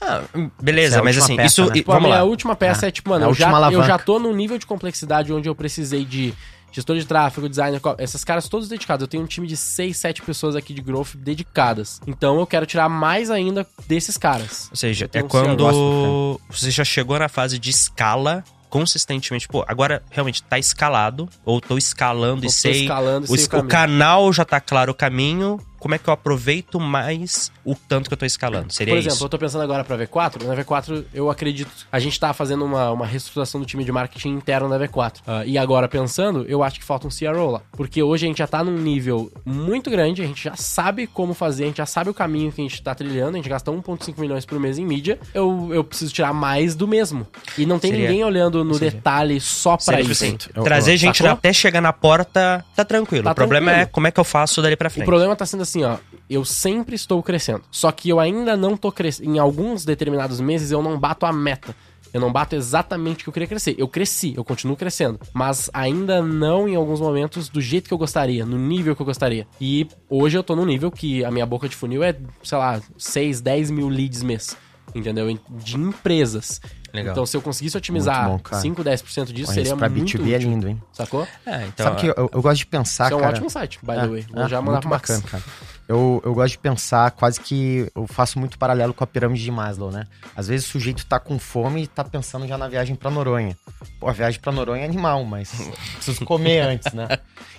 Speaker 3: Ah, beleza,
Speaker 2: é a
Speaker 3: mas assim,
Speaker 2: peça,
Speaker 3: isso.
Speaker 2: né?
Speaker 3: e-
Speaker 1: Tipo, a
Speaker 3: vamos
Speaker 1: minha
Speaker 3: lá.
Speaker 1: última peça
Speaker 2: Ah,
Speaker 1: é tipo, mano,
Speaker 2: é a
Speaker 1: eu já, eu já tô num nível de complexidade onde eu precisei de gestor de tráfego, designer, esses caras todos dedicados. Eu tenho um time de 6, 7 pessoas aqui de growth dedicadas. Então eu quero tirar mais ainda desses caras.
Speaker 3: Ou seja, é
Speaker 1: um
Speaker 3: quando você já chegou na fase de escala consistentemente. Pô, agora realmente tá escalado, ou tô escalando
Speaker 1: Eu
Speaker 3: e
Speaker 1: tô
Speaker 3: sei.
Speaker 1: escalando
Speaker 3: o,
Speaker 1: sei o
Speaker 3: o
Speaker 1: caminho.
Speaker 3: canal já tá claro o caminho. Como é que eu aproveito mais o tanto que eu tô escalando. Seria
Speaker 1: Por exemplo,
Speaker 3: isso.
Speaker 1: eu tô pensando agora pra V4. Na V4, eu acredito. A gente tá fazendo uma, uma reestruturação do time de marketing interno da V4. Ah, e agora, pensando, eu acho que falta um CRO lá. Porque hoje a gente já tá num nível muito grande, a gente já sabe como fazer, a gente já sabe o caminho que a gente tá trilhando, a gente gasta 1,5 milhões por mês em mídia. Eu, eu preciso tirar mais do mesmo. E não tem
Speaker 3: Seria-
Speaker 1: ninguém olhando no
Speaker 3: seria-
Speaker 1: detalhe só pra
Speaker 3: Seria,
Speaker 1: isso.
Speaker 2: Eu-
Speaker 3: trazer
Speaker 2: eu-
Speaker 3: gente
Speaker 1: sacou?
Speaker 3: até chegar na porta, tá tranquilo.
Speaker 1: Tá
Speaker 3: o problema
Speaker 1: tranquilo.
Speaker 3: é como é que eu faço dali pra
Speaker 1: O
Speaker 3: frente.
Speaker 1: problema tá sendo assim, ó. Eu sempre estou crescendo. Só que eu ainda não tô crescendo. Em alguns determinados meses eu não bato a meta. Eu não bato exatamente o que eu queria crescer. Eu cresci, eu continuo crescendo. Mas ainda não em alguns momentos do jeito que eu gostaria, no nível que eu gostaria. E hoje eu tô num nível que a minha boca de funil é, sei lá, 6, 10 mil leads mês. Entendeu? De empresas.
Speaker 3: Legal.
Speaker 1: Então, se eu conseguisse otimizar
Speaker 2: Muito bom, cara.
Speaker 1: 5, 10% disso,
Speaker 2: Porra,
Speaker 1: seria
Speaker 2: pra
Speaker 1: muito
Speaker 2: B2B é
Speaker 1: útil.
Speaker 2: lindo, hein?
Speaker 1: Sacou?
Speaker 3: É, então,
Speaker 2: Sabe que eu, eu gosto de pensar,
Speaker 1: Isso é um
Speaker 2: cara...
Speaker 1: ótimo site, by
Speaker 2: É,
Speaker 1: the way. Vou
Speaker 2: é,
Speaker 1: já mandar pro Max.
Speaker 2: bacana, cara. Eu, eu gosto de pensar quase que eu faço muito paralelo com a pirâmide de Maslow, né? Às vezes o sujeito tá com fome e tá pensando já na viagem pra Noronha. Pô, a viagem pra Noronha é animal, mas preciso comer antes, né?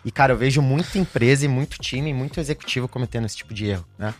Speaker 2: E, cara, eu vejo muita empresa e muito time, muito executivo cometendo esse tipo de erro, né?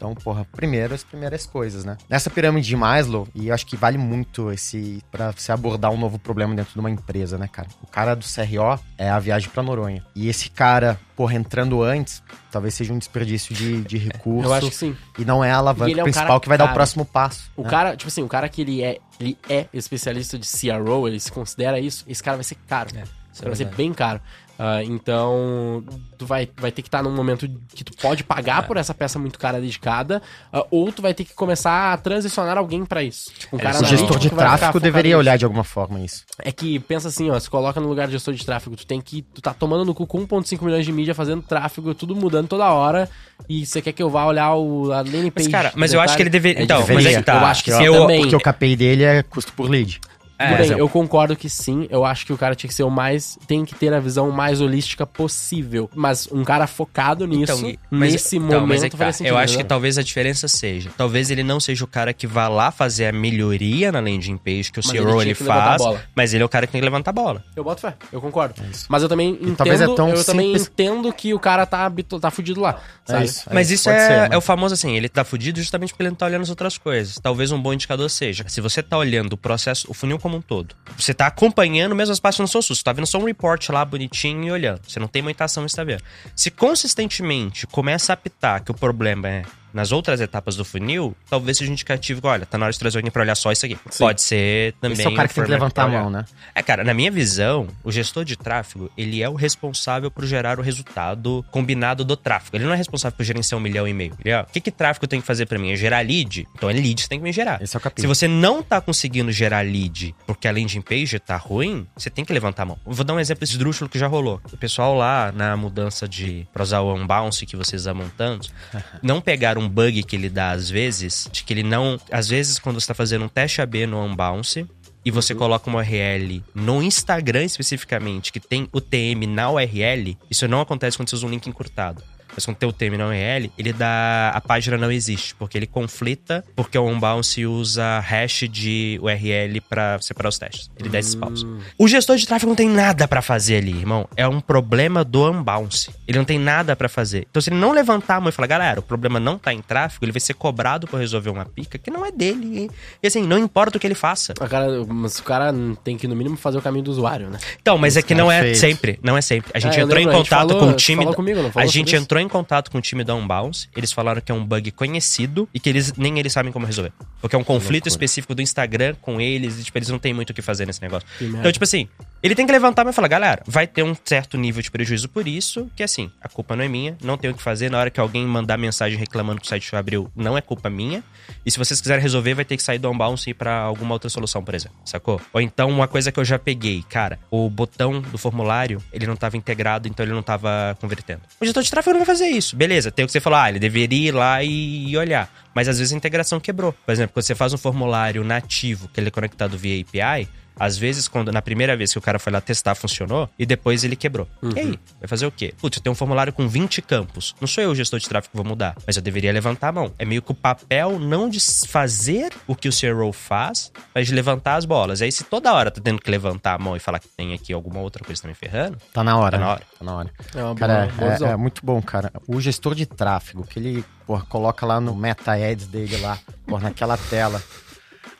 Speaker 2: Então, porra, primeiro as primeiras coisas, né? Nessa pirâmide de Maslow, e eu acho que vale muito esse para você abordar um novo problema dentro de uma empresa, né, cara? O cara do CRO é a viagem pra Noronha. E esse cara, porra, entrando antes, talvez seja um desperdício de, de recurso.
Speaker 1: Eu acho que sim.
Speaker 2: E não é a alavanca
Speaker 1: é
Speaker 2: principal
Speaker 1: cara
Speaker 2: que vai dar o próximo passo.
Speaker 1: O
Speaker 2: né?
Speaker 1: cara, tipo assim, o cara que ele é, ele é especialista de CRO, ele se considera isso, esse cara vai ser caro.
Speaker 3: É,
Speaker 1: cara vai ser bem caro. Ah, então, tu vai, vai ter que estar num momento que tu pode
Speaker 2: É.
Speaker 1: pagar por essa peça muito cara dedicada, ah, ou tu vai ter que começar a transicionar alguém pra isso. Tipo, um
Speaker 3: É,
Speaker 1: cara
Speaker 2: O gestor de tráfego deveria olhar de alguma forma isso.
Speaker 1: É que pensa assim, ó, se coloca no lugar de gestor de tráfego, tu tem que. Tu tá tomando no cu com 1,5 milhões de mídia fazendo tráfego, tudo mudando toda hora. E você quer que eu vá olhar o, a landing
Speaker 3: Mas,
Speaker 1: page?
Speaker 3: cara, mas eu acho que ele deveria. então,
Speaker 2: deveria.
Speaker 3: mas é que tá.
Speaker 1: Eu acho que
Speaker 3: eu,
Speaker 1: também.
Speaker 2: Porque o KPI dele é custo por lead.
Speaker 3: É,
Speaker 1: bem, eu concordo que sim. Eu acho que o cara tinha que ser o mais. Tem que ter a visão mais holística possível. Mas um cara focado nisso,
Speaker 3: Então, mas-
Speaker 1: nesse
Speaker 3: então,
Speaker 1: momento,
Speaker 3: mas é que tá.
Speaker 1: sentido.
Speaker 3: Eu acho que
Speaker 1: entendeu?
Speaker 3: talvez a diferença seja. Talvez ele não seja o cara que vá lá fazer a melhoria na landing page que o
Speaker 1: Mas ele
Speaker 3: ele,
Speaker 1: que
Speaker 3: faz, mas ele é o cara que tem que levantar a bola.
Speaker 1: Eu boto fé, eu concordo. Mas eu também entendo.
Speaker 2: talvez é tão
Speaker 1: eu também
Speaker 2: simples-
Speaker 1: entendo que o cara tá, tá fudido lá. Sabe?
Speaker 2: isso.
Speaker 3: Mas isso é,
Speaker 2: ser,
Speaker 3: é
Speaker 2: mas-
Speaker 3: o famoso assim, ele tá fudido justamente porque ele não tá olhando as outras coisas. Talvez um bom indicador seja, se você tá olhando o processo, o funil como um todo, você tá acompanhando, mesmo as partes não são suas, você tá vendo só um report lá bonitinho e olhando. Você não tem muita ação, você tá vendo. Se consistentemente começa a apitar que o problema é nas outras etapas do funil, talvez seja um indicativo que, olha, tá na hora de trazer alguém pra olhar só isso aqui. Pode ser também.
Speaker 2: Esse é o cara que tem que levantar a mão, né?
Speaker 3: É, cara, na minha visão, o gestor de tráfego, ele é o responsável por gerar o resultado combinado do tráfego. Ele não é responsável por gerenciar um milhão e meio. Ele ó, o que, que tráfego tem que fazer pra mim? É gerar lead? Então é lead você tem que me gerar.
Speaker 2: Esse é o capítulo.
Speaker 3: Se você não tá conseguindo gerar lead porque a landing page tá ruim, você tem que levantar a mão. Eu vou dar um exemplo esdrúxulo que já rolou. O pessoal lá na mudança de pra usar o unbounce que vocês amam tanto, não pegaram um bug que ele dá às vezes, de que ele não, às vezes quando você tá fazendo um teste AB no unbounce, e você coloca uma URL no Instagram especificamente, que tem o TM na URL, isso não acontece quando você usa um link encurtado. Mas quando tem o TM na URL, ele dá. A página não existe, porque ele conflita, porque o Unbounce usa hash de URL pra separar os testes. Ele dá esses paus. O gestor de tráfego não tem nada pra fazer ali, irmão. É um problema do Unbounce. Ele não tem nada pra fazer. Então, se ele não levantar a mão e falar, galera, o problema não tá em tráfego, ele vai ser cobrado por resolver uma pica que não é dele. E assim, não importa o que ele faça.
Speaker 1: O cara, mas o cara tem que, no mínimo, fazer o caminho do usuário, né?
Speaker 3: Então, mas é que não é
Speaker 2: feito.
Speaker 3: sempre, não é sempre. A gente
Speaker 1: É,
Speaker 3: entrou
Speaker 1: lembro,
Speaker 3: em contato
Speaker 1: falou-
Speaker 3: com o time.
Speaker 1: comigo, não falou
Speaker 3: a gente
Speaker 1: isso?
Speaker 3: Entrou em contato com o time da Unbounce. Eles falaram que é um bug conhecido e que eles nem eles sabem como resolver. Porque é um conflito específico do Instagram com eles e tipo, eles não têm muito o que fazer nesse negócio. Então, tipo assim, ele tem que levantar e falar, galera, vai ter um certo nível de prejuízo por isso, que assim, a culpa não é minha, não tenho o que fazer. Na hora que alguém mandar mensagem reclamando que o site abriu, não é culpa minha. E se vocês quiserem resolver, vai ter que sair do Unbounce e ir pra alguma outra solução, por exemplo. Sacou? Ou então, uma coisa que eu já peguei, cara, o botão do formulário, ele não tava integrado, então ele não tava convertendo. O gestor de tráfego não vai fazer isso. Beleza, tem o que você falar, ah, ele deveria ir lá e, e olhar. Mas às vezes a integração quebrou. Por exemplo, quando você faz um formulário nativo, que ele é conectado via API, às vezes, quando na primeira vez que o cara foi lá testar, funcionou, e depois ele quebrou. E aí? Vai fazer o quê? Putz, eu tenho um formulário com 20 campos. Não sou eu o gestor de tráfego que vou mudar, mas eu deveria levantar a mão. É meio que o papel não de fazer o que o CRO faz, mas de levantar as bolas. Aí, se toda hora tá tendo que levantar a mão e falar que tem aqui alguma outra coisa que tá me ferrando,
Speaker 2: Tá na hora.
Speaker 3: tá na hora.
Speaker 2: Tá na hora.
Speaker 1: É uma
Speaker 2: Cara,
Speaker 1: boa, boa
Speaker 2: é, é muito bom, cara. O gestor de tráfego, que ele porra, coloca lá no Meta Ads dele lá, porra, naquela tela.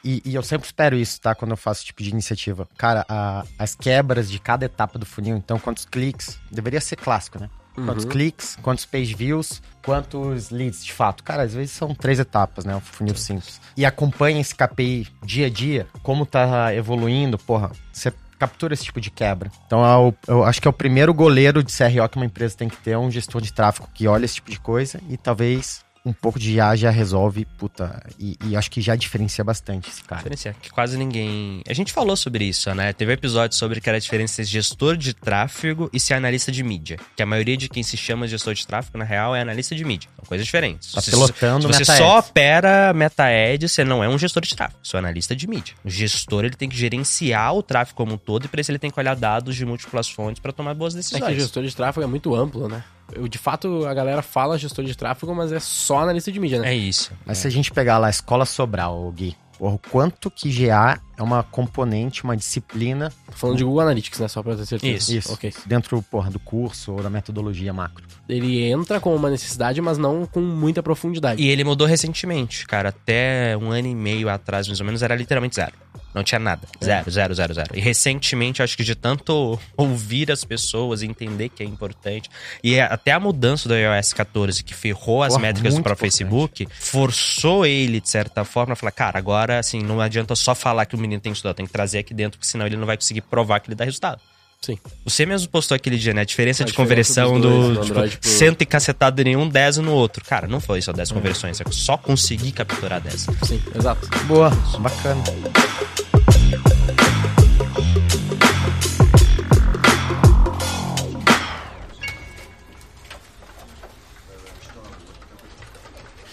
Speaker 2: E, e eu sempre espero isso, tá? Quando eu faço esse tipo de iniciativa. Cara, a- as quebras de cada etapa do funil, então quantos cliques, deveria ser clássico, né? Quantos cliques, quantos page views, quantos leads de fato. Cara, às vezes são três etapas, né? Um funil simples. E acompanha esse KPI dia a dia, como tá evoluindo, porra, você captura esse tipo de quebra. Então, é o- eu acho que é o primeiro goleiro de CRO que uma empresa tem que ter, é um gestor de tráfego que olha esse tipo de coisa e talvez um pouco de IA já resolve, puta, e, e acho que já diferencia bastante esse cara.
Speaker 3: Diferenciar, que quase ninguém. A gente falou sobre isso, né? Teve um episódio sobre que era a diferença entre gestor de tráfego e ser analista de mídia. Que a maioria de quem se chama gestor de tráfego, na real, é analista de mídia. São coisas diferentes.
Speaker 2: Tá
Speaker 3: Se-
Speaker 2: pilotando
Speaker 3: se você
Speaker 2: meta
Speaker 3: só
Speaker 2: ads.
Speaker 3: opera meta-ad, você não é um gestor de tráfego, você é um analista de mídia. O gestor, ele tem que gerenciar o tráfego como um todo e para isso ele tem que olhar dados de múltiplas fontes para tomar boas
Speaker 1: É
Speaker 3: decisões.
Speaker 1: que gestor de tráfego é muito amplo, né? Eu, de fato, a galera fala gestor de tráfego, mas é só analista de mídia, né?
Speaker 3: É isso.
Speaker 2: Mas se a gente pegar lá a escola Sobral, o Gui, porra, o quanto que GA é uma componente, uma disciplina
Speaker 1: Tô falando de Google Analytics, né? Só pra ter certeza.
Speaker 3: Isso.
Speaker 1: Ok.
Speaker 2: dentro, porra, do curso ou da metodologia macro.
Speaker 1: Ele entra com uma necessidade, mas não com muita profundidade.
Speaker 3: E ele mudou recentemente, cara. Até um ano e meio atrás, mais ou menos, era literalmente zero. Não tinha nada. Zero, zero, zero, zero. E recentemente, acho que de tanto ouvir as pessoas entender que é importante. E é- até a mudança do iOS 14, que ferrou as
Speaker 2: Porra,
Speaker 3: métricas para o. Facebook, forçou ele, de certa forma, a falar: cara, agora, assim, não adianta só falar que o menino tem que estudar, tem que trazer aqui dentro, porque senão ele não vai conseguir provar que ele dá resultado.
Speaker 1: Sim.
Speaker 3: Você mesmo postou aquele dia, né? A diferença
Speaker 1: A
Speaker 3: de
Speaker 1: diferença
Speaker 3: conversão
Speaker 1: dois,
Speaker 3: do,
Speaker 1: do
Speaker 3: tipo,
Speaker 1: pro-
Speaker 3: cento e cacetado em um, 10 no outro. Cara, não foi só 10 conversões, é que eu só consegui capturar 10.
Speaker 1: Sim, exato.
Speaker 2: Boa, bacana.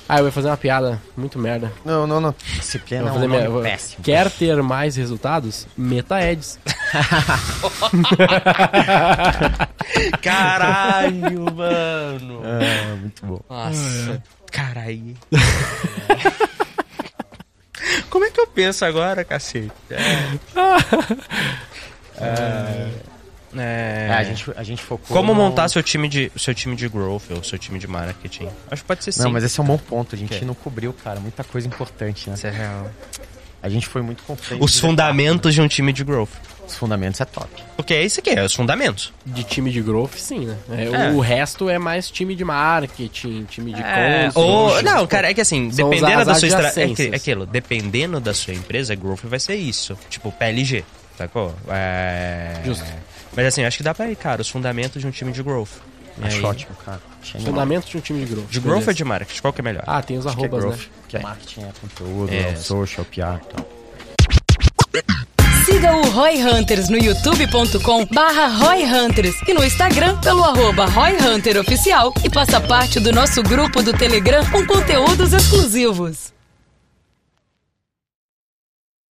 Speaker 1: Ah, eu ia fazer uma piada muito merda.
Speaker 2: Não, não, não.
Speaker 1: Eu
Speaker 2: Disciplina
Speaker 1: vou
Speaker 2: é um
Speaker 1: minha- vou-
Speaker 2: péssimo.
Speaker 1: Quer ter mais resultados? Meta Ads.
Speaker 3: Caralho, mano.
Speaker 2: É, muito bom.
Speaker 3: Nossa, caralho. Como é que eu penso agora, cacete? É. É.
Speaker 2: É, a, gente, a gente focou.
Speaker 3: Como
Speaker 2: no-
Speaker 3: montar seu time de seu time de growth ou seu time de marketing? Acho que pode ser sim.
Speaker 2: Não, mas esse é um bom ponto. A gente
Speaker 3: Que?
Speaker 2: não cobriu, cara. Muita coisa importante, né?
Speaker 3: Isso é real.
Speaker 2: A gente foi muito confiante.
Speaker 3: Os fundamentos de um time de growth.
Speaker 2: Os fundamentos é top.
Speaker 3: Porque é isso aqui, é os fundamentos.
Speaker 1: De time de growth, sim, né? É,
Speaker 3: É.
Speaker 1: O resto é mais time de marketing, time de
Speaker 3: É, ou,
Speaker 1: tipo,
Speaker 3: não, cara, é que assim,
Speaker 1: são
Speaker 3: dependendo da sua estratégia. É, é aquilo, dependendo da sua empresa, growth vai ser isso. Tipo, PLG, sacou? É...
Speaker 1: Justo.
Speaker 3: Mas assim, acho que dá pra ir, cara, os fundamentos de um time de growth. E
Speaker 2: Acho
Speaker 3: aí-
Speaker 2: ótimo, cara. Achei animal.
Speaker 1: Fundamento de um time de growth.
Speaker 3: De growth
Speaker 1: beleza.
Speaker 3: ou de marketing? Qual que é melhor?
Speaker 1: Ah, tem os
Speaker 2: Acho que é
Speaker 1: arrobas,
Speaker 2: growth,
Speaker 1: né?
Speaker 2: Que é marketing, é conteúdo,
Speaker 3: É.
Speaker 2: é, o social, PR e tal.
Speaker 4: Siga o Roy Hunters no youtube.com barra Roy Hunters e no Instagram pelo arroba Roy Hunter Oficial e faça parte do nosso grupo do Telegram com conteúdos exclusivos.